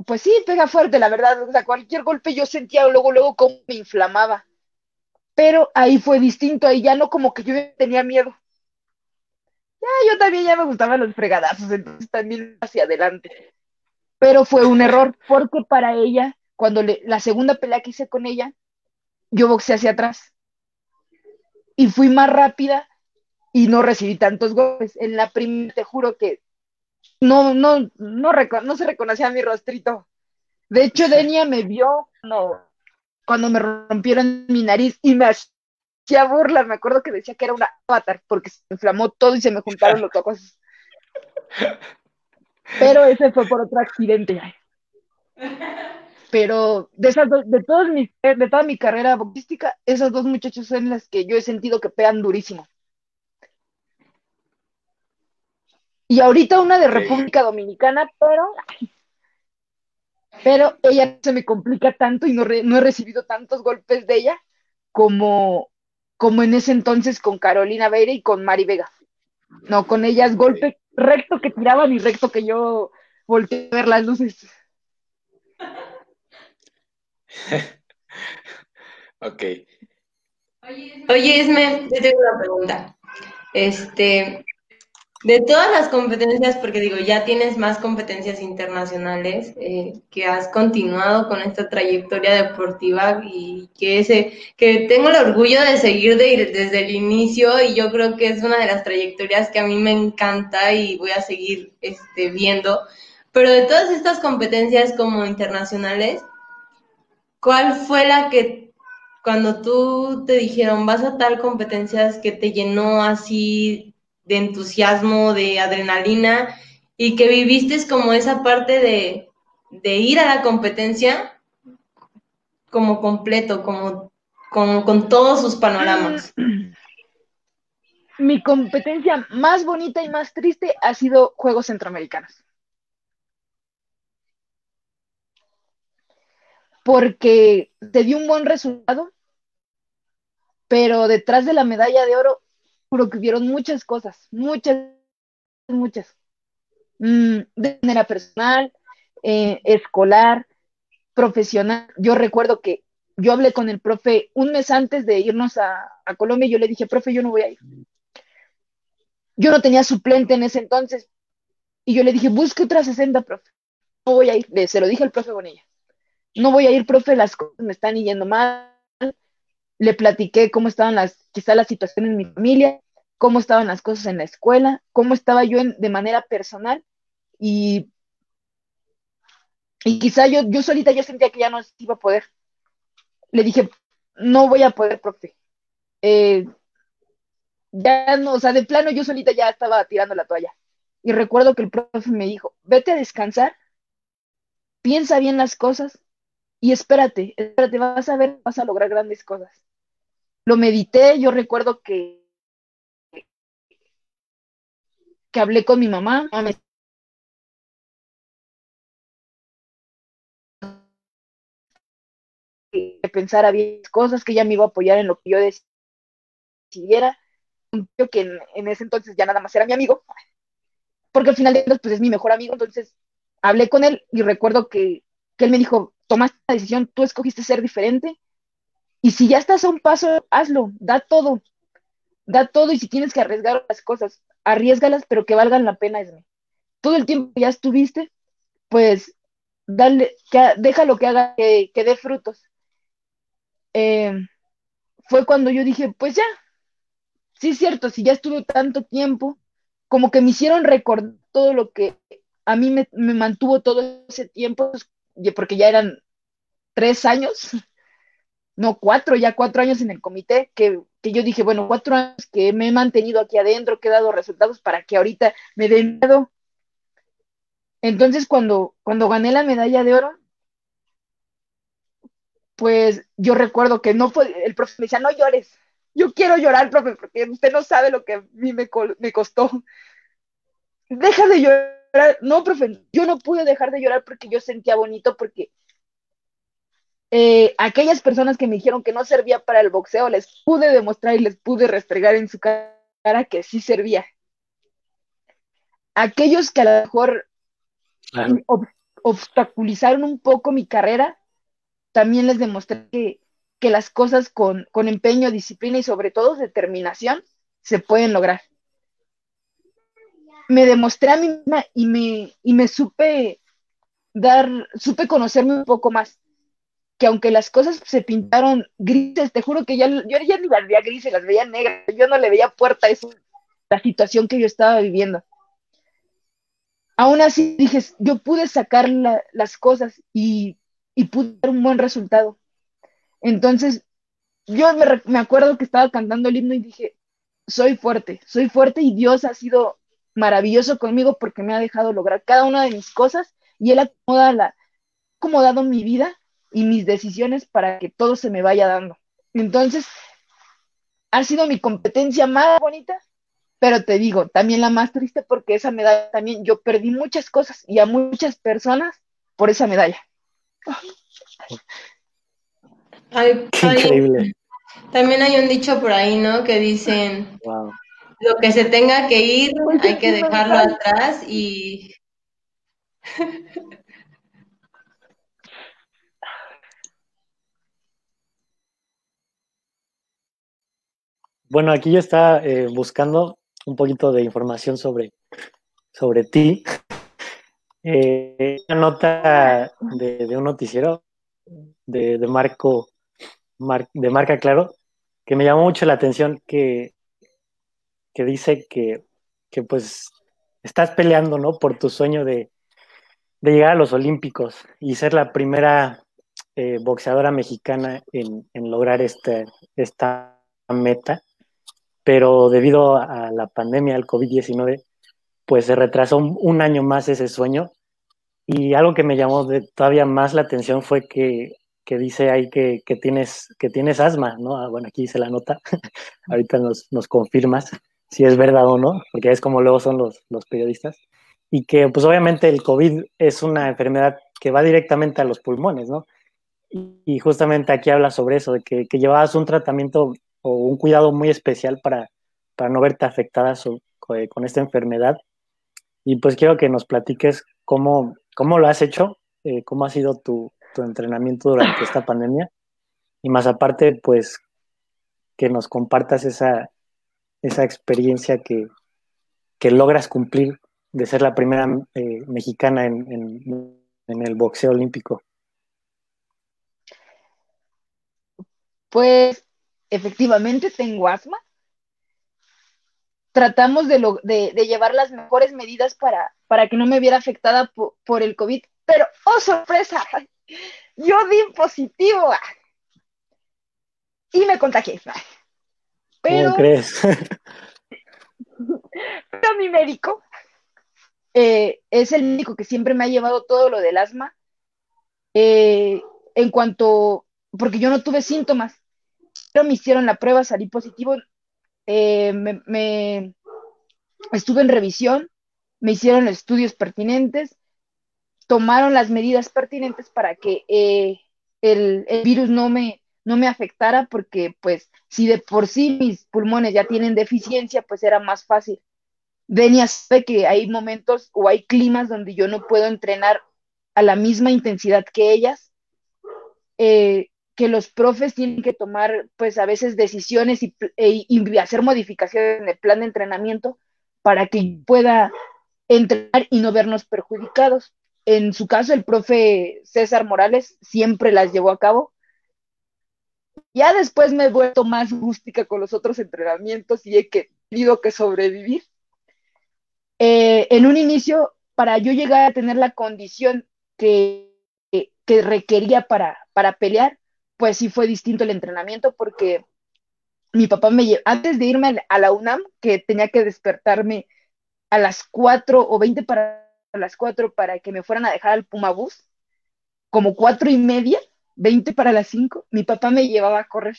pues sí, pega fuerte, la verdad. O sea, cualquier golpe yo sentía luego, luego cómo me inflamaba. Pero ahí fue distinto, ahí ya no como que yo tenía miedo yo también ya me gustaban los fregadazos, entonces también hacia adelante. Pero fue un error, porque para ella, cuando le, la segunda pelea que hice con ella, yo boxeé hacia atrás. Y fui más rápida y no recibí tantos golpes. En la primera, te juro que no, no, no, no se reconocía mi rostrito. De hecho, Denia me vio no, cuando me rompieron mi nariz y me hacía burla, me acuerdo que decía que era una avatar porque se inflamó todo y se me juntaron los ojos. Pero ese fue por otro accidente. Pero de esas de todos mis, de toda mi carrera boxística, esos dos muchachos son las que yo he sentido que pegan durísimo. Y ahorita una de República Dominicana, pero pero ella se me complica tanto y no, no he recibido tantos golpes de ella como, como en ese entonces con Carolina Beire y con Mari Vega. No, con ellas golpe recto que tiraban y recto que yo volteé a ver las luces. ok. Oye, Esme, te tengo una pregunta. Este, de todas las competencias, porque digo, ya tienes más competencias internacionales, eh, que has continuado con esta trayectoria deportiva y que, ese, que tengo el orgullo de seguir desde el inicio y yo creo que es una de las trayectorias que a mí me encanta y voy a seguir este, viendo. Pero de todas estas competencias como internacionales, ¿cuál fue la que cuando tú te dijeron vas a tal competencias que te llenó así de entusiasmo, de adrenalina y que viviste como esa parte de, ir a la competencia como completo, como, con todos sus panoramas. Mi competencia más bonita y más triste ha sido Juegos Centroamericanos. porque te dio un buen resultado, pero detrás de la medalla de oro, creo que muchas cosas, muchas, muchas. Mm, de manera personal, eh, escolar, profesional. Yo recuerdo que yo hablé con el profe un mes antes de irnos a, a Colombia y yo le dije, profe, yo no voy a ir. Yo no tenía suplente en ese entonces. Y yo le dije, busque otra 60, profe. No voy a ir. Se lo dije al profe Bonilla. No voy a ir, profe, las cosas me están yendo mal. Le platiqué cómo estaban las, quizá la situación en mi familia, cómo estaban las cosas en la escuela, cómo estaba yo en, de manera personal. Y, y quizá yo, yo solita yo sentía que ya no iba a poder. Le dije, no voy a poder, profe. Eh, ya no, o sea, de plano yo solita ya estaba tirando la toalla. Y recuerdo que el profe me dijo, vete a descansar, piensa bien las cosas y espérate, espérate, vas a ver, vas a lograr grandes cosas. Lo medité, yo recuerdo que que hablé con mi mamá, que pensara bien cosas, que ella me iba a apoyar en lo que yo decidiera. Que en, ese entonces ya nada más era mi amigo, porque al final de cuentas pues es mi mejor amigo, entonces hablé con él y recuerdo que, él me dijo, tomaste la decisión, tú escogiste ser diferente, y si ya estás a un paso, hazlo, da todo, da todo, y si tienes que arriesgar las cosas, arriesgalas, pero que valgan la pena, Esme. Todo el tiempo que ya estuviste, pues dale, que, déjalo que haga, que, que dé frutos. Eh, fue cuando yo dije, pues ya, sí es cierto, si ya estuve tanto tiempo, como que me hicieron recordar todo lo que a mí me, mantuvo todo ese tiempo, porque ya eran tres años, no cuatro, ya cuatro años en el comité, que, yo dije, bueno, cuatro años que me he mantenido aquí adentro, que he dado resultados para que ahorita me den miedo. Entonces, cuando, cuando gané la medalla de oro, pues yo recuerdo que no fue, el profe me decía, no llores, yo quiero llorar, profe, porque usted no sabe lo que a mí me, me costó. Deja de llorar. No, profe, yo no pude dejar de llorar porque yo sentía bonito, porque eh, aquellas personas que me dijeron que no servía para el boxeo, les pude demostrar y les pude restregar en su cara que sí servía. Aquellos que a lo mejor obstaculizaron un poco mi carrera, también les demostré que, que las cosas con, empeño, disciplina y sobre todo determinación se pueden lograr. Me demostré a mí misma y me, y me supe dar, supe conocerme un poco más. Que aunque las cosas se pintaron grises, te juro que ya, yo ya ni las veía grises, las veía negras. Yo no le veía puerta a eso, la situación que yo estaba viviendo. Aún así dije, yo pude sacar las cosas y, y pude dar un buen resultado. Entonces, yo me, acuerdo que estaba cantando el himno y dije, soy fuerte, soy fuerte y Dios ha sido maravilloso conmigo porque me ha dejado lograr cada una de mis cosas y Él ha acomodado mi vida y mis decisiones para que todo se me vaya dando. Entonces, ha sido mi competencia más bonita, pero te digo, también la más triste porque esa medalla también, yo perdí muchas cosas y a muchas personas por esa medalla. increíble. También hay un dicho por ahí, ¿no? Que dicen, lo que se tenga que ir, hay que dejarlo atrás y... Bueno, aquí yo estaba eh, buscando un poquito de información sobre, sobre ti. Eh, una nota de, un noticiero de, de Marco de marca Claro, que me llamó mucho la atención que, que dice que, pues estás peleando, ¿no? Por tu sueño de, llegar a los Olímpicos y ser la primera eh, boxeadora mexicana en, lograr este, esta meta, pero debido a la pandemia, al COVID-19, pues se retrasó un, año más ese sueño. Y algo que me llamó todavía más la atención fue que que dice ahí que, tienes, que tienes asma, ¿no? Ah, bueno, aquí dice la nota, ahorita nos, nos, confirmas si es verdad o no, porque es como luego son los, los periodistas, y que pues obviamente el COVID es una enfermedad que va directamente a los pulmones, ¿no? y justamente aquí habla sobre eso, de que, que, llevabas un tratamiento o un cuidado muy especial para, para no verte afectada con esta enfermedad. Y pues quiero que nos platiques cómo, cómo lo has hecho, eh, cómo ha sido tu, tu entrenamiento durante esta pandemia. Y más aparte, pues que nos compartas esa, esa experiencia que, que logras cumplir de ser la primera eh, mexicana en, en, el boxeo olímpico? Pues efectivamente tengo asma. Tratamos de, lo, de, llevar las mejores medidas para, para que no me viera afectada por, por el COVID, pero ¡oh sorpresa! Yo di positivo y me contagié. Pero, ¿Cómo crees? pero mi médico eh, es el médico que siempre me ha llevado todo lo del asma. Eh, en cuanto, porque yo no tuve síntomas, me hicieron la prueba, salí positivo, eh, me, estuve en revisión, me hicieron estudios pertinentes, tomaron las medidas pertinentes para que el, el, virus no me, no me afectara, porque pues si de por sí mis pulmones ya tienen deficiencia, pues era más fácil. Denia sabe que hay momentos o hay climas donde yo no puedo entrenar a la misma intensidad que ellas, eh, que los profes tienen que tomar pues a veces decisiones y, e, y, hacer modificaciones en el plan de entrenamiento para que pueda entrenar y no vernos perjudicados. En su caso, el profe César Morales siempre las llevó a cabo. Ya después me he vuelto más rústica con los otros entrenamientos y he tenido que sobrevivir eh, en un inicio, para yo llegar a tener la condición que, que requería para, para pelear, pues sí fue distinto el entrenamiento porque mi papá me llevó, antes de irme a la UNAM, que tenía que despertarme a las 4 o 20 para las 4 para que me fueran a dejar al Puma Bus, como cuatro y media, 20 para las 5, mi papá me llevaba a correr.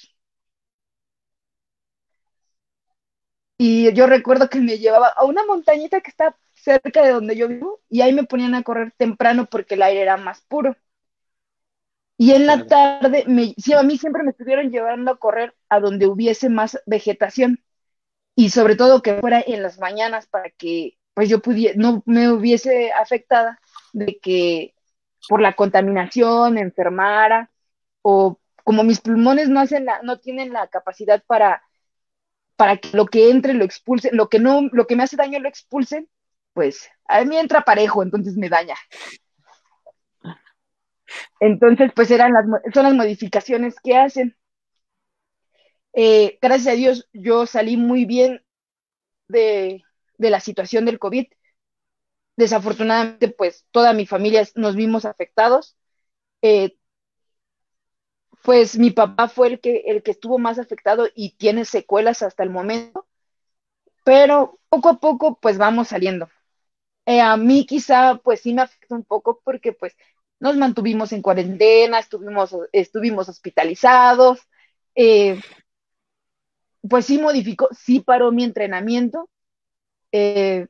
Y yo recuerdo que me llevaba a una montañita que está cerca de donde yo vivo y ahí me ponían a correr temprano porque el aire era más puro. Y en la tarde, me, sí, a mí siempre me estuvieron llevando a correr a donde hubiese más vegetación y sobre todo que fuera en las mañanas para que pues yo pudiera, no me hubiese afectada de que por la contaminación enfermara o como mis pulmones no hacen la, no tienen la capacidad para para que lo que entre lo expulsen, lo que no, lo que me hace daño lo expulsen, pues a mí entra parejo, entonces me daña. Entonces, pues eran las, son las modificaciones que hacen. Eh, gracias a Dios, yo salí muy bien de, de la situación del COVID. Desafortunadamente, pues toda mi familia nos vimos afectados. Eh, pues mi papá fue el que, el que estuvo más afectado y tiene secuelas hasta el momento, pero poco a poco pues vamos saliendo. Eh, a mí quizá pues sí me afectó un poco porque pues nos mantuvimos en cuarentena, estuvimos, estuvimos hospitalizados, eh, pues sí modificó, sí paró mi entrenamiento. Eh,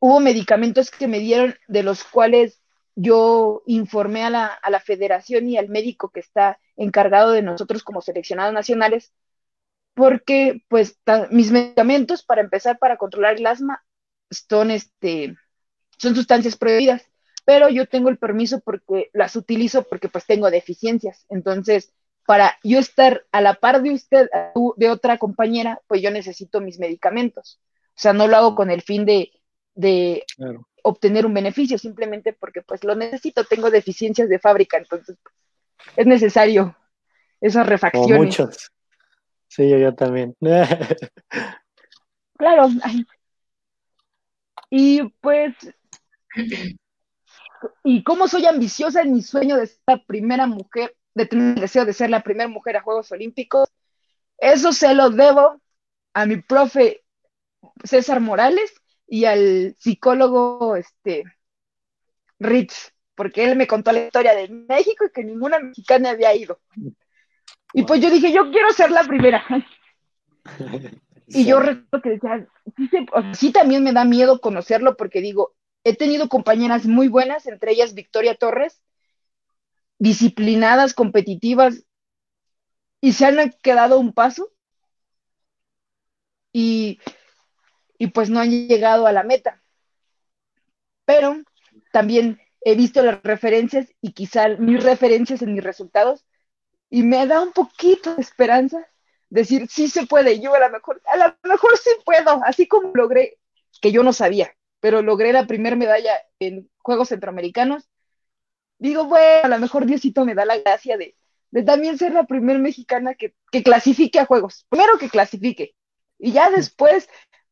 hubo medicamentos que me dieron de los cuales yo informé a la, a la federación y al médico que está encargado de nosotros como seleccionados nacionales, porque pues mis medicamentos para empezar para controlar el asma son, este, son sustancias prohibidas, pero yo tengo el permiso porque las utilizo porque pues tengo deficiencias. Entonces, para yo estar a la par de usted, de otra compañera, pues yo necesito mis medicamentos. O sea, no lo hago con el fin de, de obtener un beneficio, simplemente porque pues lo necesito, tengo deficiencias de fábrica, entonces es necesario esas refacciones. muchos. Sí, yo, también. claro. Y pues, y como soy ambiciosa en mi sueño de ser la primera mujer, de tener el deseo de ser la primera mujer a Juegos Olímpicos, eso se lo debo a mi profe César Morales y al psicólogo este Ritz, porque él me contó la historia de México y que ninguna mexicana había ido. Y pues yo dije, yo quiero ser la primera. y yo recuerdo que decía, sí, también me da miedo conocerlo porque digo, he tenido compañeras muy buenas, entre ellas Victoria Torres, disciplinadas, competitivas, y se han quedado un paso y, y pues no han llegado a la meta. Pero también he visto las referencias y quizá mis referencias en mis resultados y me da un poquito de esperanza decir, sí se puede, yo a lo mejor, a lo mejor sí puedo, así como logré, que yo no sabía, pero logré la primera medalla en Juegos Centroamericanos. Digo, bueno, a lo mejor Diosito me da la gracia de, de también ser la primera mexicana que, que clasifique a Juegos. Primero que clasifique, y ya después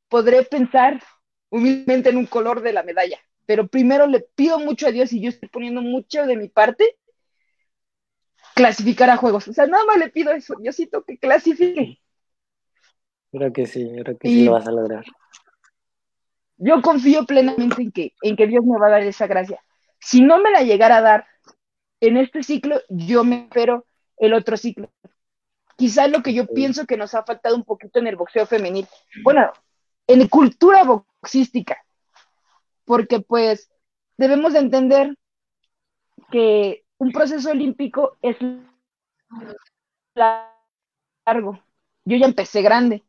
podré pensar humildemente en un color de la medalla. Pero primero le pido mucho a Dios y yo estoy poniendo mucho de mi parte clasificar a juegos. O sea, nada más le pido eso, siento que clasifique. Creo que sí, creo que sí lo vas a lograr. Yo confío plenamente en que, en que Dios me va a dar esa gracia. Si no me la llegara a dar en este ciclo, yo me espero el otro ciclo. Quizás lo que yo pienso que nos ha faltado un poquito en el boxeo femenil. Bueno, en cultura boxística. Porque pues debemos de entender que un proceso olímpico es largo. Yo ya empecé grande.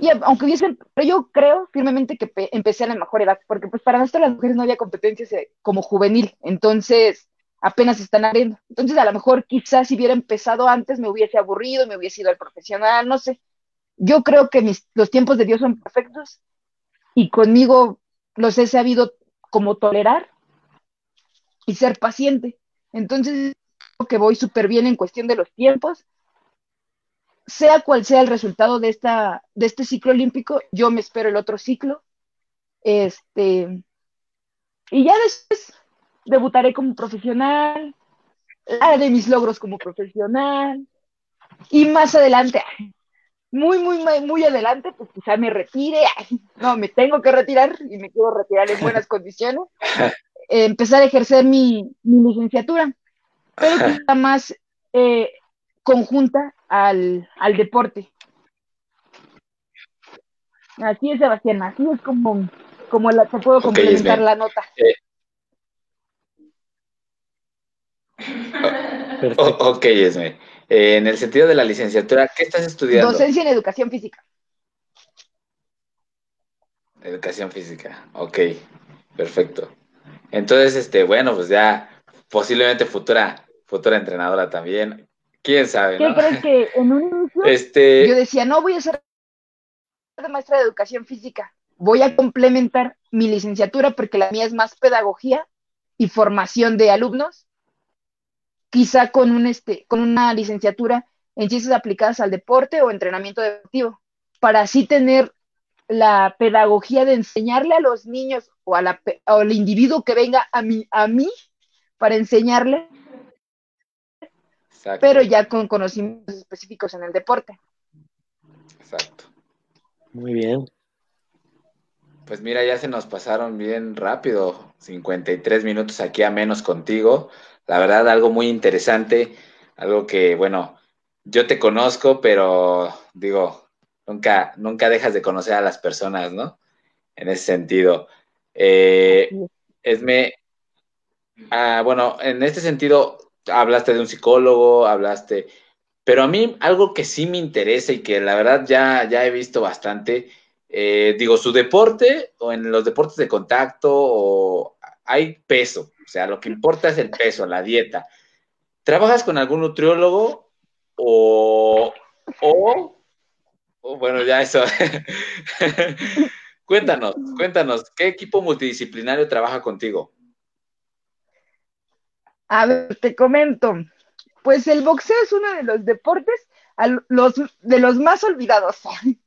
Y aunque hubiesen, pero yo creo firmemente que empecé a la mejor edad, porque pues para nosotros las mujeres no había competencias eh, como juvenil, entonces apenas están abriendo. Entonces a lo mejor quizás si hubiera empezado antes me hubiese aburrido, me hubiese ido al profesional, no sé. Yo creo que mis, los tiempos de Dios son perfectos y conmigo los he sabido como tolerar y ser paciente. Entonces, creo que voy súper bien en cuestión de los tiempos. Sea cual sea el resultado de, esta, de este ciclo olímpico, yo me espero el otro ciclo. Este, y ya después debutaré como profesional, de mis logros como profesional. Y más adelante, muy, muy, muy adelante, pues quizá me retire. No, me tengo que retirar y me quiero retirar en buenas condiciones. empezar a ejercer mi, licenciatura, pero quizá más eh, conjunta al, deporte. Así es, Sebastián, así es como, como la, te puedo complementar la nota. Eh. ok, Esme. Eh, en el sentido de la licenciatura, ¿qué estás estudiando? Docencia en educación física. Educación física, ok, perfecto. Entonces, este, bueno, pues ya posiblemente futura, futura entrenadora también. ¿Quién sabe? ¿Qué crees que en un inicio este... yo decía, no voy a ser maestra de educación física, voy a complementar mi licenciatura porque la mía es más pedagogía y formación de alumnos, quizá con un este, con una licenciatura en ciencias aplicadas al deporte o entrenamiento deportivo, para así tener la pedagogía de enseñarle a los niños o, a la, al individuo que venga a mí, a mí para enseñarle, pero ya con conocimientos específicos en el deporte. Exacto. Muy bien. Pues mira, ya se nos pasaron bien rápido, 53 minutos aquí a menos contigo. La verdad, algo muy interesante, algo que, bueno, yo te conozco, pero digo, nunca, nunca dejas de conocer a las personas, ¿no? En ese sentido. Eh, Esme, ah, bueno, en este sentido, hablaste de un psicólogo, hablaste, pero a mí algo que sí me interesa y que la verdad ya, ya he visto bastante, eh, digo, su deporte o en los deportes de contacto o hay peso, o sea, lo que importa es el peso, la dieta. ¿Trabajas con algún nutriólogo o, o bueno, ya eso. cuéntanos, cuéntanos, ¿qué equipo multidisciplinario trabaja contigo? A ver, te comento. Pues el boxeo es uno de los deportes los, de los más olvidados,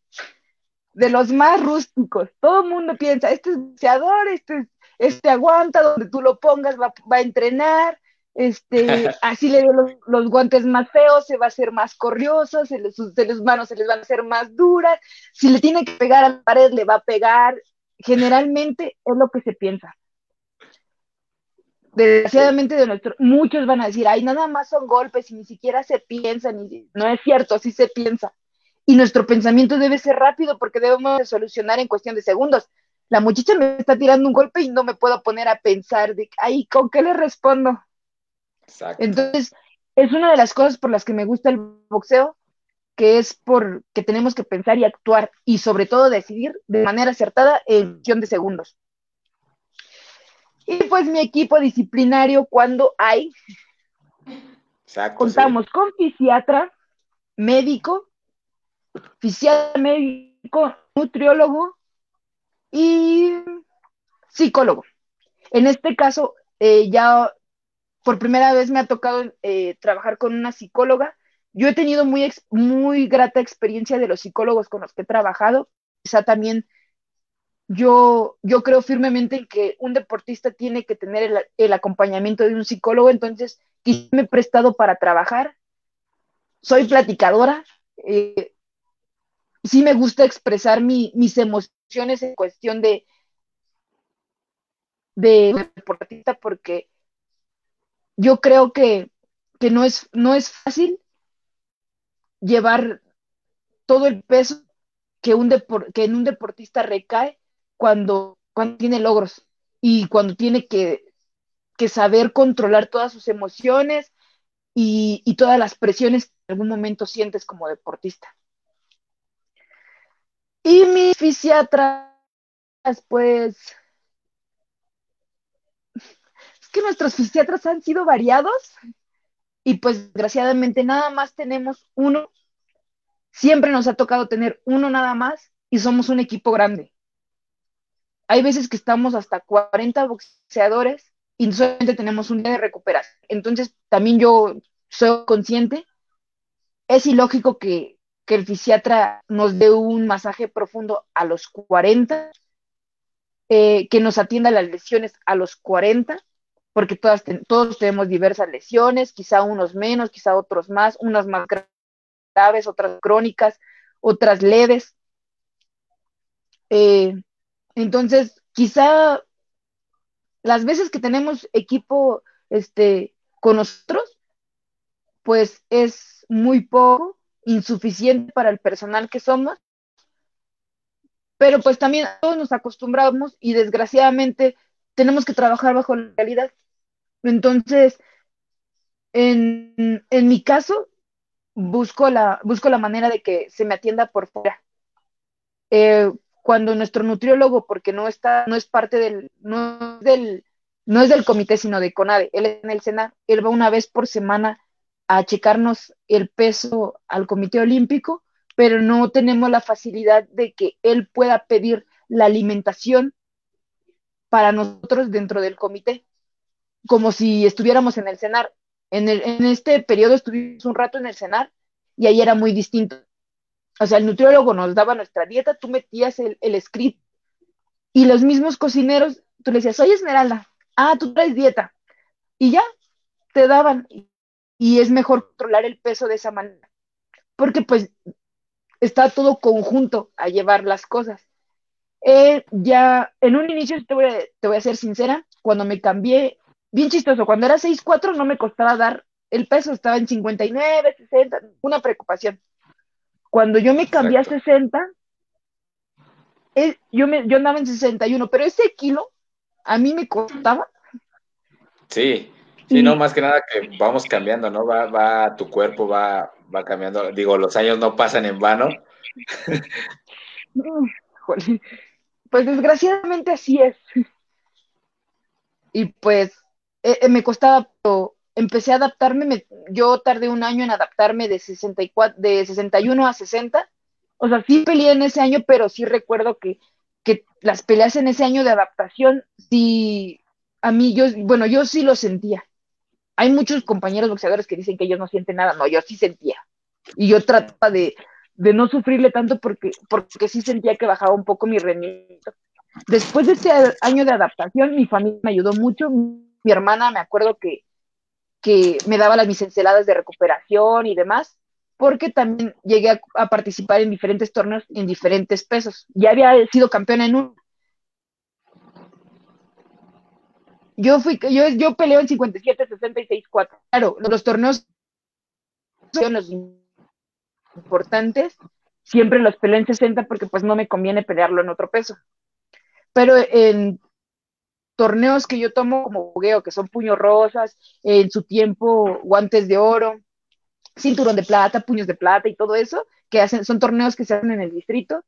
de los más rústicos. Todo el mundo piensa, este es boxeador, este, este aguanta, donde tú lo pongas va, va a entrenar, este, así le dio los, guantes más feos, se va a hacer más corrioso, se les, de las manos se les van a hacer más duras, si le tiene que pegar a la pared, le va a pegar. Generalmente es lo que se piensa. Desgraciadamente de nuestro, muchos van a decir, ay, nada más son golpes y ni siquiera se piensa, ni, no es cierto, sí se piensa. Y nuestro pensamiento debe ser rápido porque debemos de solucionar en cuestión de segundos. La muchacha me está tirando un golpe y no me puedo poner a pensar de, ay, ¿con qué le respondo? Entonces, es una de las cosas por las que me gusta el boxeo, que es porque tenemos que pensar y actuar y sobre todo decidir de manera acertada en cuestión de segundos. Y pues mi equipo disciplinario, cuando hay, contamos con fisiatra, médico, fisiatra médico, nutriólogo y psicólogo. En este caso, eh, ya por primera vez me ha tocado eh, trabajar con una psicóloga. Yo he tenido muy, muy grata experiencia de los psicólogos con los que he trabajado. Quizá también yo, yo creo firmemente en que un deportista tiene que tener el, acompañamiento de un psicólogo, entonces quizá me he prestado para trabajar. Soy platicadora. Eh, sí me gusta expresar mis emociones en cuestión de, de deportista porque yo creo que, no, es, no es fácil llevar todo el peso que, un que en un deportista recae cuando, cuando tiene logros y cuando tiene que, saber controlar todas sus emociones y, y, todas las presiones que en algún momento sientes como deportista. Y mis fisiatras, pues, que nuestros fisiatras han sido variados y pues desgraciadamente nada más tenemos uno. Siempre nos ha tocado tener uno nada más y somos un equipo grande. Hay veces que estamos hasta 40 boxeadores y solamente tenemos un día de recuperación. Entonces también yo soy consciente. Es ilógico que, el fisiatra nos dé un masaje profundo a los 40, eh, que nos atienda las lesiones a los 40 porque todos tenemos diversas lesiones, quizá unos menos, quizá otros más, unas más graves, otras crónicas, otras leves. Eh, entonces, quizá las veces que tenemos equipo este, con nosotros, pues es muy poco, insuficiente para el personal que somos, pero pues también todos nos acostumbramos y desgraciadamente tenemos que trabajar bajo la realidad. Entonces, en, mi caso, busco la, busco la manera de que se me atienda por fuera. Eh, cuando nuestro nutriólogo, porque no está, no es parte del, no es del, no es del comité, sino de CONADE, él es en el SENA, él va una vez por semana a checarnos el peso al comité olímpico, pero no tenemos la facilidad de que él pueda pedir la alimentación para nosotros dentro del comité, como si estuviéramos en el cenar. En, el, en este periodo estuvimos un rato en el cenar y ahí era muy distinto. O sea, el nutriólogo nos daba nuestra dieta, tú metías el, script y los mismos cocineros, tú le decías, oye Esmeralda, ah, tú traes dieta. Y ya, te daban. Y es mejor controlar el peso de esa manera. Porque pues está todo conjunto a llevar las cosas. Eh, ya en un inicio, te voy, a, te voy a ser sincera, cuando me cambié, bien chistoso, cuando era 6'4 no me costaba dar el peso, estaba en 59, 60, una preocupación. Cuando yo me cambié a 60, eh, yo, me, yo andaba en 61, pero ese kilo a mí me costaba. Sí, sí, no, más que nada que vamos cambiando, ¿no? Va, va, tu cuerpo va, va cambiando. Digo, los años no pasan en vano. Pues desgraciadamente así es. Y pues eh, eh, me costaba, empecé a adaptarme, yo tardé un año en adaptarme de 64, de 61 a 60. O sea, sí peleé en ese año, pero sí recuerdo que, que las peleas en ese año de adaptación, sí, a mí, yo, bueno, yo sí lo sentía. Hay muchos compañeros boxeadores que dicen que ellos no sienten nada, no, yo sí sentía. Y yo trataba de, de no sufrirle tanto porque, porque sí sentía que bajaba un poco mi rendimiento. Después de este año de adaptación, mi familia me ayudó mucho. Mi hermana, me acuerdo que, que me daba las mis de recuperación y demás, porque también llegué a, participar en diferentes torneos en diferentes pesos. Ya había sido campeona en un. Yo fui, yo, yo peleo en 57, 66, 4. Claro, los torneos importantes, siempre los peleo en 60 porque pues no me conviene pelearlo en otro peso. Pero en, torneos que yo tomo como jugueo, que son puños rosas, en su tiempo guantes de oro, cinturón de plata, puños de plata y todo eso, que hacen, son torneos que se hacen en el distrito.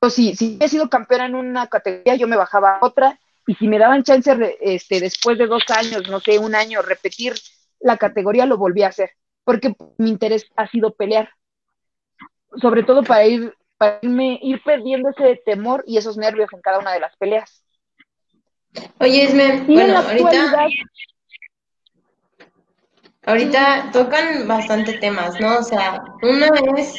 O si, si he sido campeona en una categoría, yo me bajaba a otra, y si me daban chance este, después de dos años, no sé, un año, repetir la categoría, lo volví a hacer, porque mi interés ha sido pelear, sobre todo para ir, para irme, ir perdiendo ese temor y esos nervios en cada una de las peleas. Oye, Esme, bueno, ahorita, ahorita tocan bastante temas, ¿no? O sea, una vez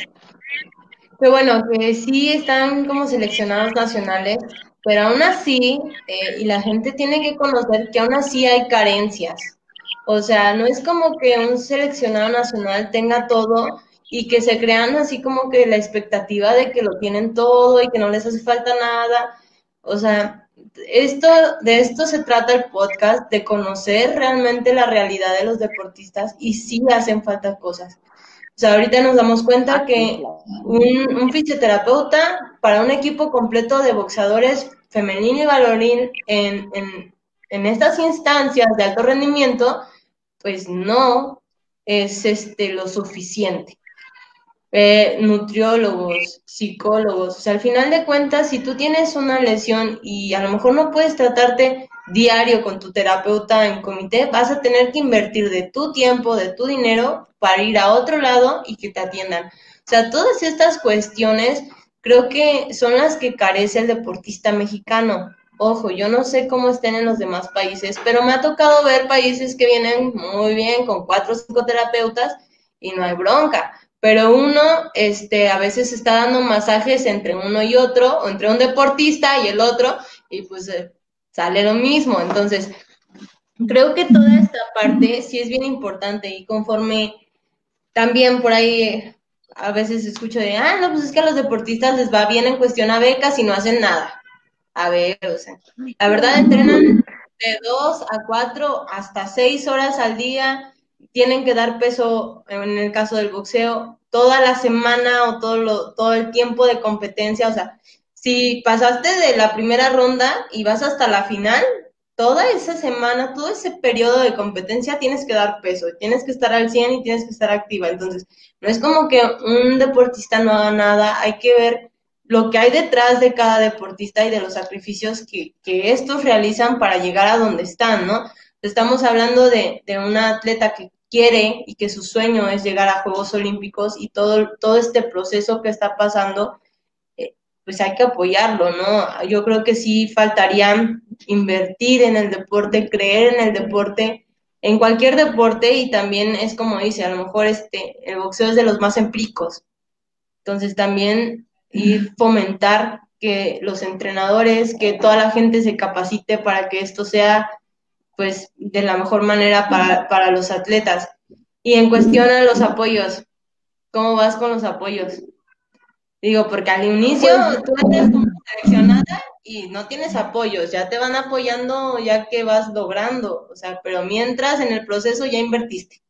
que bueno, que sí están como seleccionados nacionales, pero aún así, eh, y la gente tiene que conocer que aún así hay carencias. O sea, no es como que un seleccionado nacional tenga todo y que se crean así como que la expectativa de que lo tienen todo y que no les hace falta nada. O sea, esto, de esto se trata el podcast, de conocer realmente la realidad de los deportistas y sí hacen falta cosas. O sea, ahorita nos damos cuenta ah, que un, fisioterapeuta para un equipo completo de boxeadores femenino y valorín en, en, estas instancias de alto rendimiento, pues no es este, lo suficiente. Eh, nutriólogos, psicólogos, o sea, al final de cuentas, si tú tienes una lesión y a lo mejor no puedes tratarte diario con tu terapeuta en comité, vas a tener que invertir de tu tiempo, de tu dinero para ir a otro lado y que te atiendan. O sea, todas estas cuestiones creo que son las que carece el deportista mexicano. Ojo, yo no sé cómo estén en los demás países, pero me ha tocado ver países que vienen muy bien con cuatro o cinco terapeutas y no hay bronca. Pero uno, este, a veces está dando masajes entre uno y otro, o entre un deportista y el otro, y pues eh, sale lo mismo. Entonces, creo que toda esta parte sí es bien importante y conforme también por ahí a veces escucho de, ah, no, pues es que a los deportistas les va bien en cuestión a becas y no hacen nada. A ver, o sea, la verdad entrenan de dos a cuatro hasta seis horas al día, tienen que dar peso, en el caso del boxeo, toda la semana o todo, lo, todo el tiempo de competencia, o sea, si pasaste de la primera ronda y vas hasta la final, toda esa semana, todo ese periodo de competencia tienes que dar peso, tienes que estar al 100 y tienes que estar activa. Entonces, no es como que un deportista no haga nada, hay que ver lo que hay detrás de cada deportista y de los sacrificios que, que estos realizan para llegar a donde están, ¿no? Estamos hablando de, de una atleta que quiere y que su sueño es llegar a Juegos Olímpicos y todo, todo este proceso que está pasando pues hay que apoyarlo, ¿no? Yo creo que sí faltaría invertir en el deporte, creer en el deporte, en cualquier deporte y también es como dice, a lo mejor este, el boxeo es de los más empíricos. Entonces también ir fomentar que los entrenadores, que toda la gente se capacite para que esto sea pues de la mejor manera para, para los atletas. Y en cuestión a los apoyos, ¿cómo vas con los apoyos? Digo, porque al inicio pues, tú eres como seleccionada y no tienes apoyos, ya te van apoyando ya que vas logrando, o sea, pero mientras en el proceso ya invertiste.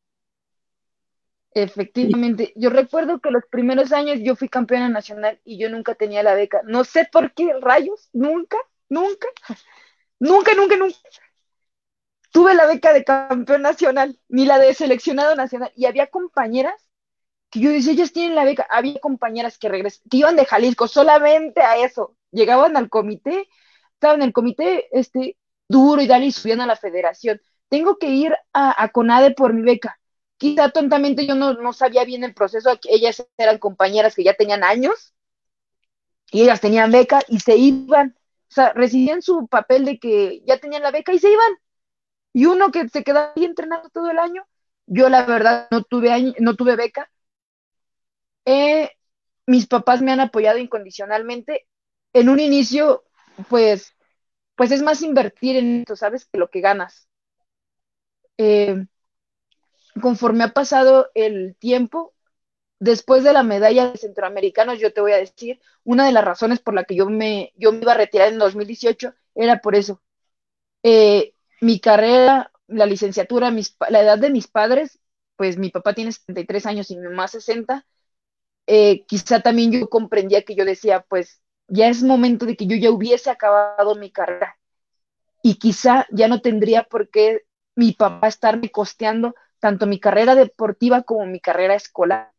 Efectivamente, yo recuerdo que los primeros años yo fui campeona nacional y yo nunca tenía la beca. No sé por qué, rayos, nunca, nunca, nunca, nunca, nunca. Tuve la beca de campeón nacional, ni la de seleccionado nacional. Y había compañeras que yo decía, ellas tienen la beca. Había compañeras que regresan, que iban de Jalisco solamente a eso. Llegaban al comité, estaban en el comité este, duro y dale y subían a la federación. Tengo que ir a, CONADE por mi beca. Quizá tontamente yo no, no sabía bien el proceso, ellas eran compañeras que ya tenían años y ellas tenían beca y se iban. O sea, recibían su papel de que ya tenían la beca y se iban. Y uno que se quedaba ahí entrenando todo el año, yo la verdad no tuve, no tuve beca, eh, mis papás me han apoyado incondicionalmente. En un inicio, pues, pues es más invertir en esto, ¿sabes? Que lo que ganas. Eh, conforme ha pasado el tiempo, después de la medalla de centroamericanos, yo te voy a decir, una de las razones por la que yo me, yo me iba a retirar en 2018 era por eso. Eh, mi carrera, la licenciatura, la edad de mis padres, pues mi papá tiene 73 años y mi mamá 60, eh, quizá también yo comprendía que yo decía, pues ya es momento de que yo ya hubiese acabado mi carrera. y quizá ya no tendría por qué mi papá estarme costeando tanto mi carrera deportiva como mi carrera escolar.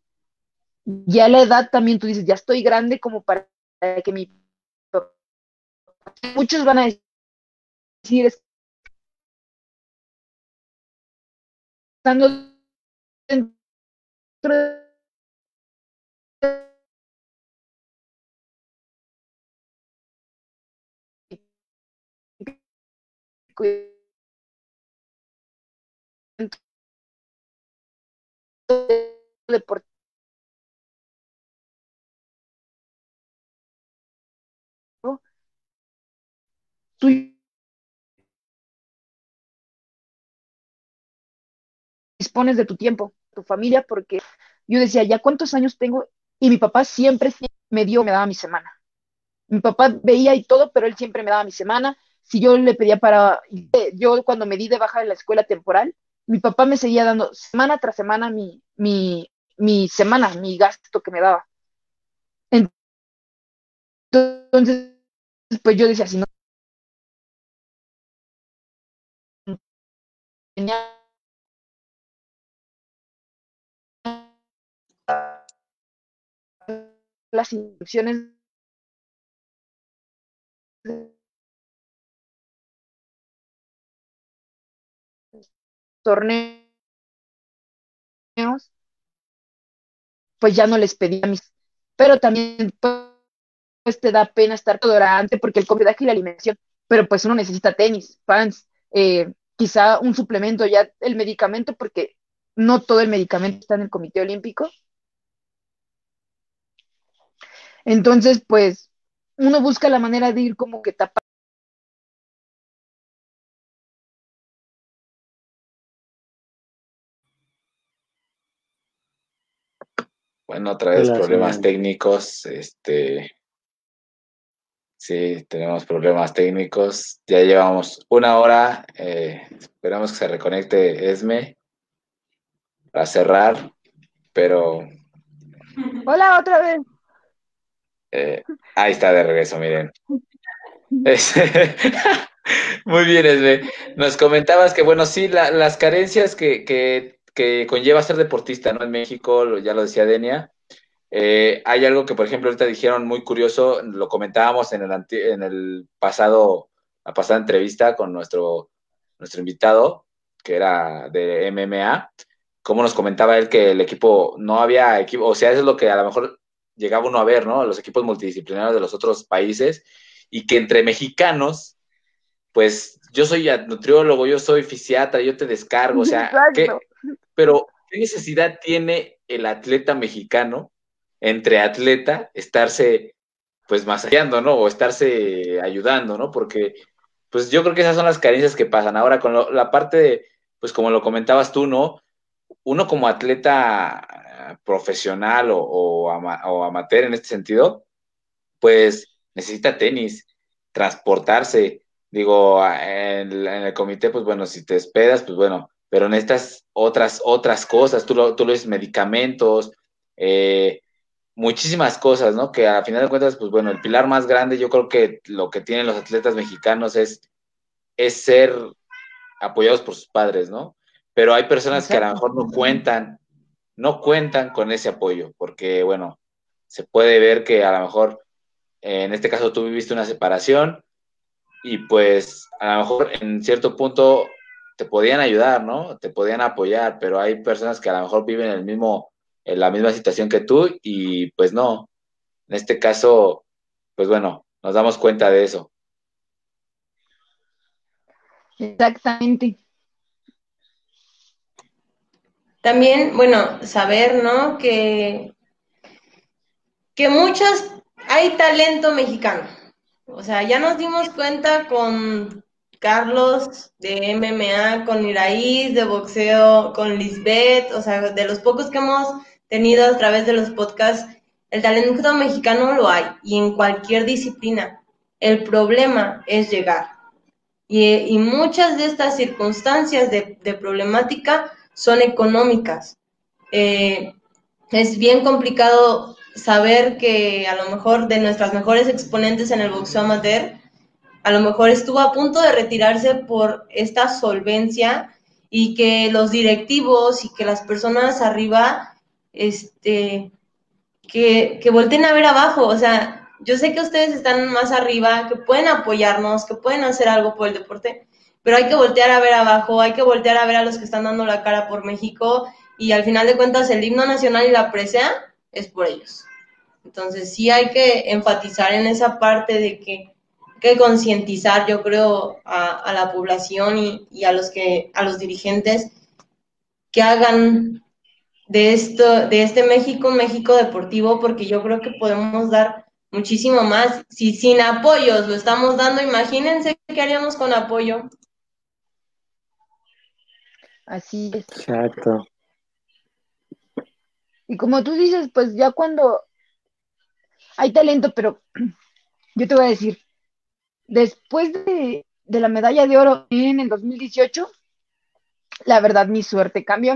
Ya la edad también tú dices, ya estoy grande como para que mi muchos van a decir estando dentro deportivo tú dispones de tu tiempo, tu familia, porque yo decía, ya cuántos años tengo, y mi papá siempre me dio, me daba mi semana. Mi papá veía y todo, pero él siempre me daba mi semana. Si yo le pedía para, yo cuando me di de baja de la escuela temporal, mi papá me seguía dando semana tras semana mi, mi, mi semana, mi gasto que me daba. Entonces, pues yo decía, si no las instrucciones torneos, pues ya no les pedía mis, pero también pues te da pena estar dorante porque el comida y la alimentación, pero pues uno necesita tenis, pants, eh, quizá un suplemento, ya el medicamento, porque no todo el medicamento está en el Comité Olímpico. Entonces, pues, uno busca la manera de ir como que tapar. Bueno, otra vez problemas técnicos, este, Sí, tenemos problemas técnicos. Ya llevamos una hora. Eh, esperamos que se reconecte Esme para cerrar, pero... Hola, otra vez. Eh, ahí está de regreso, miren. Muy bien, Esme. Nos comentabas que, bueno, sí, las carencias que, que, conlleva ser deportista, ¿no? En México, ya lo decía Denia, eh, hay algo que, por ejemplo, ahorita dijeron muy curioso, lo comentábamos en el, en el pasado, la pasada entrevista con nuestro, nuestro invitado, que era de MMA, cómo nos comentaba él que el equipo no había equipo, o sea, eso es lo que a lo mejor llegaba uno a ver, ¿no? Los equipos multidisciplinarios de los otros países, y que entre mexicanos, pues yo soy nutriólogo, yo soy fisiatra, yo te descargo, o sea, pero ¿qué necesidad tiene el atleta mexicano entre atleta estarse pues masallando, ¿no? O estarse ayudando, ¿no? Porque pues yo creo que esas son las carencias que pasan. Ahora con la parte de, pues como lo comentabas tú, ¿no? Uno como atleta profesional o, amateur en este sentido, pues necesita tenis, transportarse. Digo, en, el comité, pues bueno, si te despedas, pues bueno, pero necesitas otras, otras cosas, tú lo, tú lo dices, medicamentos, eh, muchísimas cosas, ¿no? Que a final de cuentas, pues bueno, el pilar más grande, yo creo que lo que tienen los atletas mexicanos es, es ser apoyados por sus padres, ¿no? Pero hay personas que a lo mejor no cuentan, no cuentan con ese apoyo, porque bueno, se puede ver que a lo mejor, en este caso tú viviste una separación y pues a lo mejor en cierto punto te podían ayudar, ¿no? Te podían apoyar, pero hay personas que a lo mejor viven el mismo en la misma situación que tú y pues no, en este caso, pues bueno, nos damos cuenta de eso. Exactamente. También, bueno, saber, ¿no? Que, que muchas, hay talento mexicano. O sea, ya nos dimos cuenta con Carlos de MMA, con Iraíz de boxeo, con Lisbeth, o sea, de los pocos que hemos tenido a través de los podcasts, el talento mexicano lo hay y en cualquier disciplina. El problema es llegar. Y, muchas de estas circunstancias de, problemática son económicas. Eh, es bien complicado saber que a lo mejor de nuestras mejores exponentes en el boxeo amateur, a lo mejor estuvo a punto de retirarse por esta solvencia y que los directivos y que las personas arriba, este, que, que volteen a ver abajo, o sea, yo sé que ustedes están más arriba, que pueden apoyarnos, que pueden hacer algo por el deporte, pero hay que voltear a ver abajo, hay que voltear a ver a los que están dando la cara por México y al final de cuentas el himno nacional y la presea es por ellos. Entonces sí hay que enfatizar en esa parte de que que concientizar, yo creo, a, la población y, a los que, a los dirigentes que hagan de esto, de este México, México deportivo, porque yo creo que podemos dar muchísimo más. Si sin apoyos lo estamos dando, imagínense qué haríamos con apoyo. Así es. Exacto. Y como tú dices, pues ya cuando hay talento, pero yo te voy a decir, después de, la medalla de oro en el 2018, la verdad mi suerte cambió.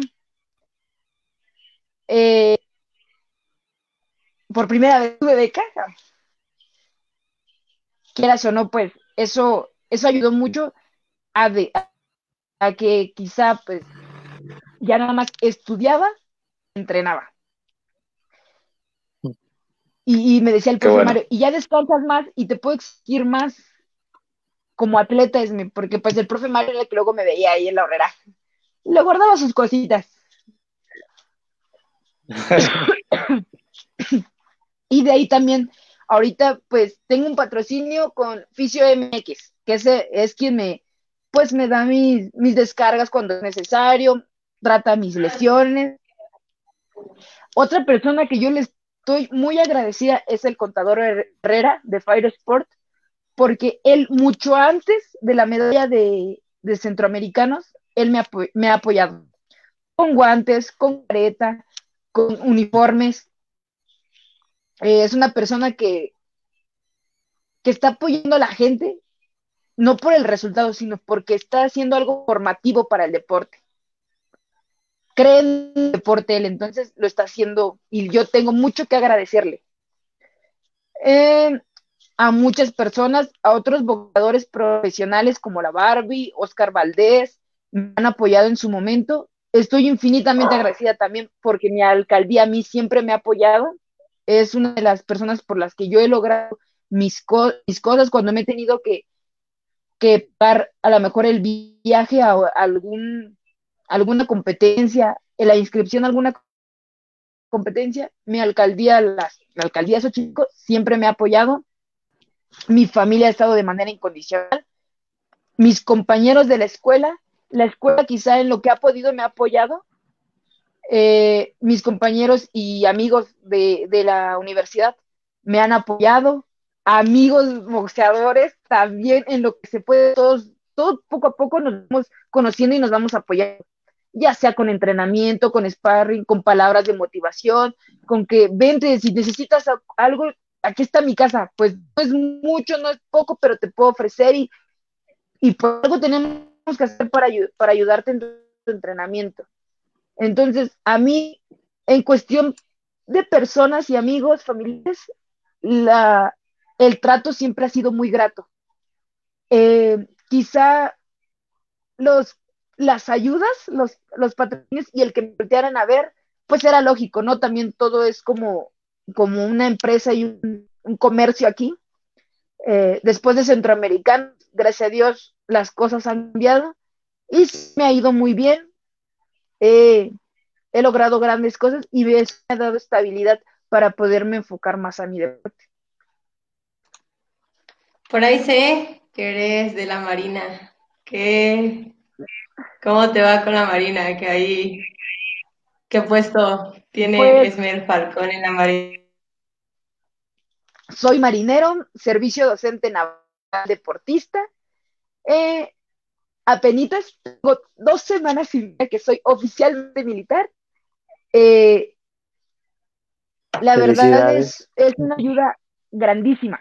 Eh, por primera vez tuve beca. Quieras o no, pues eso, eso ayudó mucho a, a que quizá pues ya nada más estudiaba, entrenaba. Y, me decía el profesor y ya descansas más y te puedo exigir más como atleta, es mi, porque pues el profe Mario era el que luego me veía ahí en la horrera. Le guardaba sus cositas. y de ahí también, ahorita pues tengo un patrocinio con Fisio MX, que ese es quien me, pues me da mis, mis descargas cuando es necesario, trata mis lesiones. Otra persona que yo le estoy muy agradecida es el contador Herrera de Fire Sport, porque él mucho antes de la medalla de, centroamericanos, él me, me, ha apoyado con guantes, con careta, con uniformes. Eh, es una persona que, que está apoyando a la gente, no por el resultado, sino porque está haciendo algo formativo para el deporte. Cree en el deporte él, entonces lo está haciendo y yo tengo mucho que agradecerle. Eh, a muchas personas, a otros boxeadores profesionales como la Barbie, Oscar Valdés, me han apoyado en su momento. Estoy infinitamente agradecida también porque mi alcaldía a mí siempre me ha apoyado. Es una de las personas por las que yo he logrado mis, mis cosas cuando me he tenido que, que dar a lo mejor el viaje a, algún, alguna competencia, en la inscripción a alguna competencia, mi alcaldía, la alcaldía Xochicalco siempre me ha apoyado. Mi familia ha estado de manera incondicional, mis compañeros de la escuela, la escuela quizá en lo que ha podido me ha apoyado, eh, mis compañeros y amigos de, la universidad me han apoyado, amigos boxeadores también en lo que se puede, todos, todos poco a poco nos vamos conociendo y nos vamos apoyando, ya sea con entrenamiento, con sparring, con palabras de motivación, con que vente, si necesitas algo, aquí está mi casa, pues no es mucho, no es poco, pero te puedo ofrecer y, y por algo tenemos que hacer para, para ayudarte en tu entrenamiento. Entonces, a mí, en cuestión de personas y amigos, familiares, la, el trato siempre ha sido muy grato. Eh, quizá los, las ayudas, los, los patrones y el que me voltearan a ver, pues era lógico, ¿no? También todo es como como una empresa y un, comercio aquí. Eh, después de Centroamericano, gracias a Dios, las cosas han cambiado y me ha ido muy bien. he logrado grandes cosas y me ha dado estabilidad para poderme enfocar más a mi deporte. Por ahí sé que eres de la Marina. ¿Qué, ¿Cómo te va con la Marina? Que ahí, ¿qué puesto tiene pues Esmer Falcón en la Marina? soy marinero, servicio docente naval deportista. Eh, apenitas, tengo dos semanas sin que soy oficialmente militar. Eh, la verdad es, es una ayuda grandísima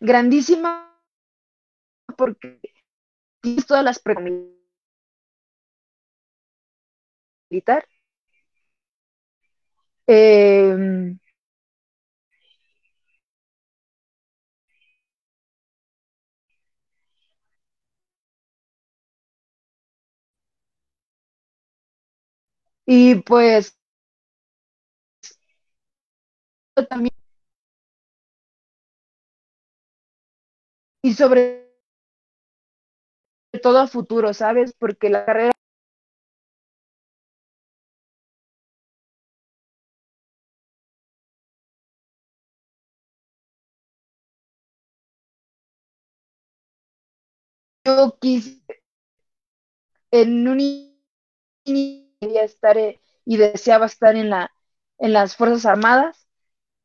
grandísima porque todas las militar. Eh, y pues también y sobre todo a futuro, ¿sabes? Porque la carrera yo quise en un quería estar eh, y deseaba estar en la en las Fuerzas Armadas.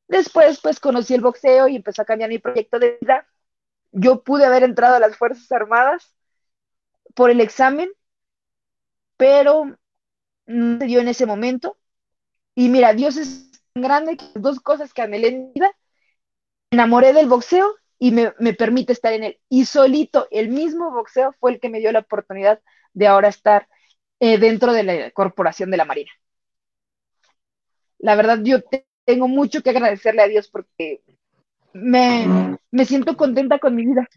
Después pues conocí el boxeo y empezó a cambiar mi proyecto de vida. Yo pude haber entrado a las Fuerzas Armadas por el examen, pero no se dio en ese momento. Y mira, Dios es tan grande que dos cosas que anhelé en vida, enamoré del boxeo y me, me, permite estar en él. Y solito, el mismo boxeo fue el que me dio la oportunidad de ahora estar eh, dentro de la corporación de la Marina. La verdad, yo tengo mucho que agradecerle a Dios porque me, me siento contenta con mi vida.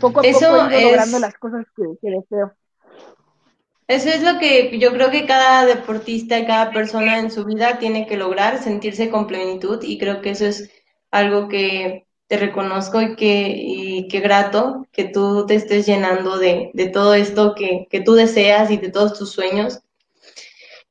Poco a Eso poco es- logrando las cosas que, que deseo. Eso es lo que yo creo que cada deportista, cada persona en su vida tiene que lograr, sentirse con plenitud y creo que eso es algo que te reconozco y que y qué grato que tú te estés llenando de, de todo esto que, que tú deseas y de todos tus sueños.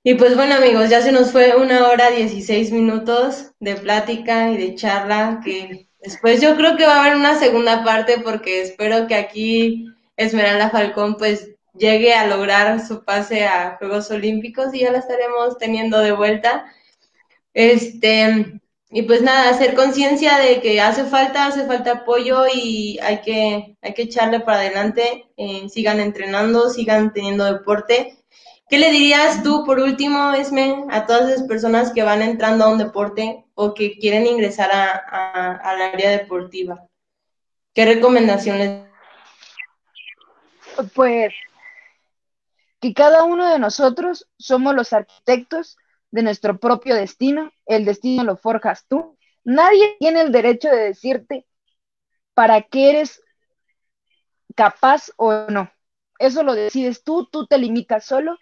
Y pues bueno amigos, ya se nos fue una hora 16 minutos de plática y de charla que después yo creo que va a haber una segunda parte porque espero que aquí Esmeralda Falcón pues llegue a lograr su pase a Juegos Olímpicos y ya la estaremos teniendo de vuelta. Este, y pues nada, hacer conciencia de que hace falta, hace falta apoyo y hay que, hay que echarle para adelante, eh, sigan entrenando, sigan teniendo deporte. ¿Qué le dirías tú, por último, Esme, a todas esas personas que van entrando a un deporte o que quieren ingresar a, a, al área deportiva? ¿Qué recomendaciones Pues que cada uno de nosotros somos los arquitectos de nuestro propio destino, el destino lo forjas tú. Nadie tiene el derecho de decirte para qué eres capaz o no. Eso lo decides tú, tú te limitas solo.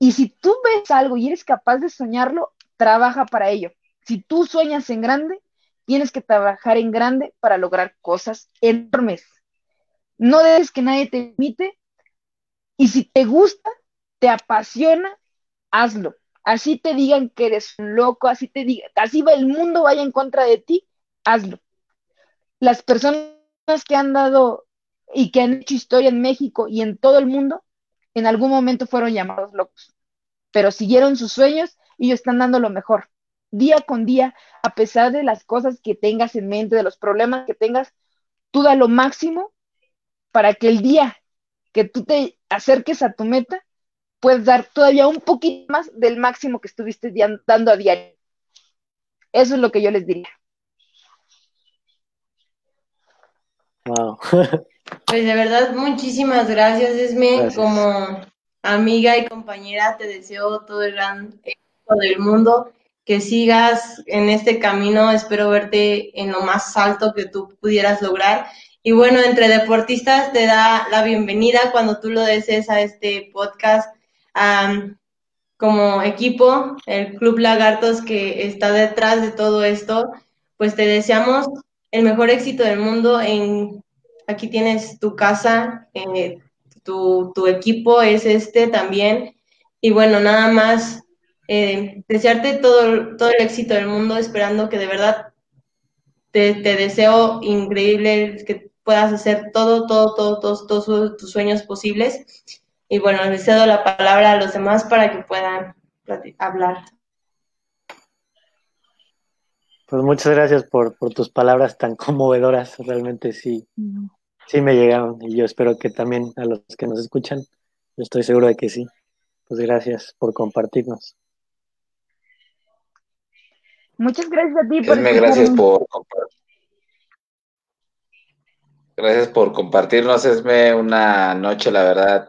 Y si tú ves algo y eres capaz de soñarlo, trabaja para ello. Si tú sueñas en grande, tienes que trabajar en grande para lograr cosas enormes. No dejes que nadie te limite. Y si te gusta, te apasiona, hazlo. Así te digan que eres un loco, así te digan, así va el mundo vaya en contra de ti, hazlo. Las personas que han dado y que han hecho historia en México y en todo el mundo, en algún momento fueron llamados locos, pero siguieron sus sueños y están dando lo mejor. Día con día, a pesar de las cosas que tengas en mente, de los problemas que tengas, tú da lo máximo para que el día que tú te acerques a tu meta, puedes dar todavía un poquito más del máximo que estuviste dando a diario. Eso es lo que yo les diría. Wow. Pues de verdad, muchísimas gracias, Esme. Gracias. Como amiga y compañera, te deseo todo el gran éxito del mundo, que sigas en este camino. Espero verte en lo más alto que tú pudieras lograr. Y bueno, entre deportistas te da la bienvenida cuando tú lo desees a este podcast. Como equipo, el Club Lagartos que está detrás de todo esto, pues te deseamos el mejor éxito del mundo en aquí tienes tu casa, eh, tu, tu, equipo es este también. Y bueno, nada más eh, desearte todo, todo el éxito del mundo, esperando que de verdad te, te, deseo increíble, que puedas hacer todo, todo, todo, todos, todos tus sueños posibles. Y bueno, les cedo la palabra a los demás para que puedan hablar. Pues muchas gracias por, por tus palabras tan conmovedoras, realmente sí, sí me llegaron y yo espero que también a los que nos escuchan, yo estoy seguro de que sí. Pues gracias por compartirnos. Muchas gracias a ti por Esme, gracias por compartir. Gracias por compartirnos, Esme, una noche, la verdad,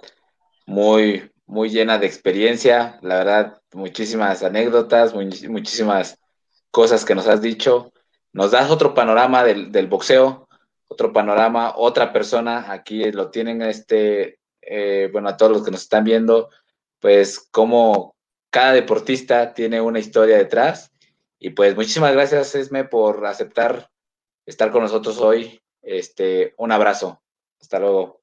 muy, muy llena de experiencia, la verdad, muchísimas anécdotas, muy, muchísimas cosas que nos has dicho. Nos das otro panorama del, del boxeo, otro panorama, otra persona, aquí lo tienen, este, eh, bueno, a todos los que nos están viendo, pues cómo cada deportista tiene una historia detrás. Y pues muchísimas gracias, Esme, por aceptar estar con nosotros hoy. Este, un abrazo. Hasta luego.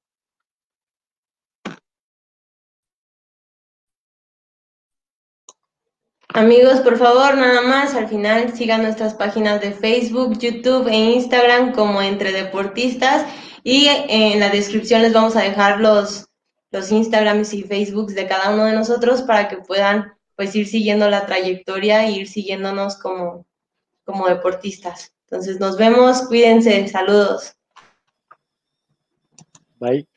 Amigos, por favor, nada más, al final sigan nuestras páginas de Facebook, YouTube e Instagram como Entre Deportistas y en la descripción les vamos a dejar los, los Instagrams y Facebooks de cada uno de nosotros para que puedan pues ir siguiendo la trayectoria e ir siguiéndonos como, como deportistas. Entonces nos vemos, cuídense, saludos. Bye.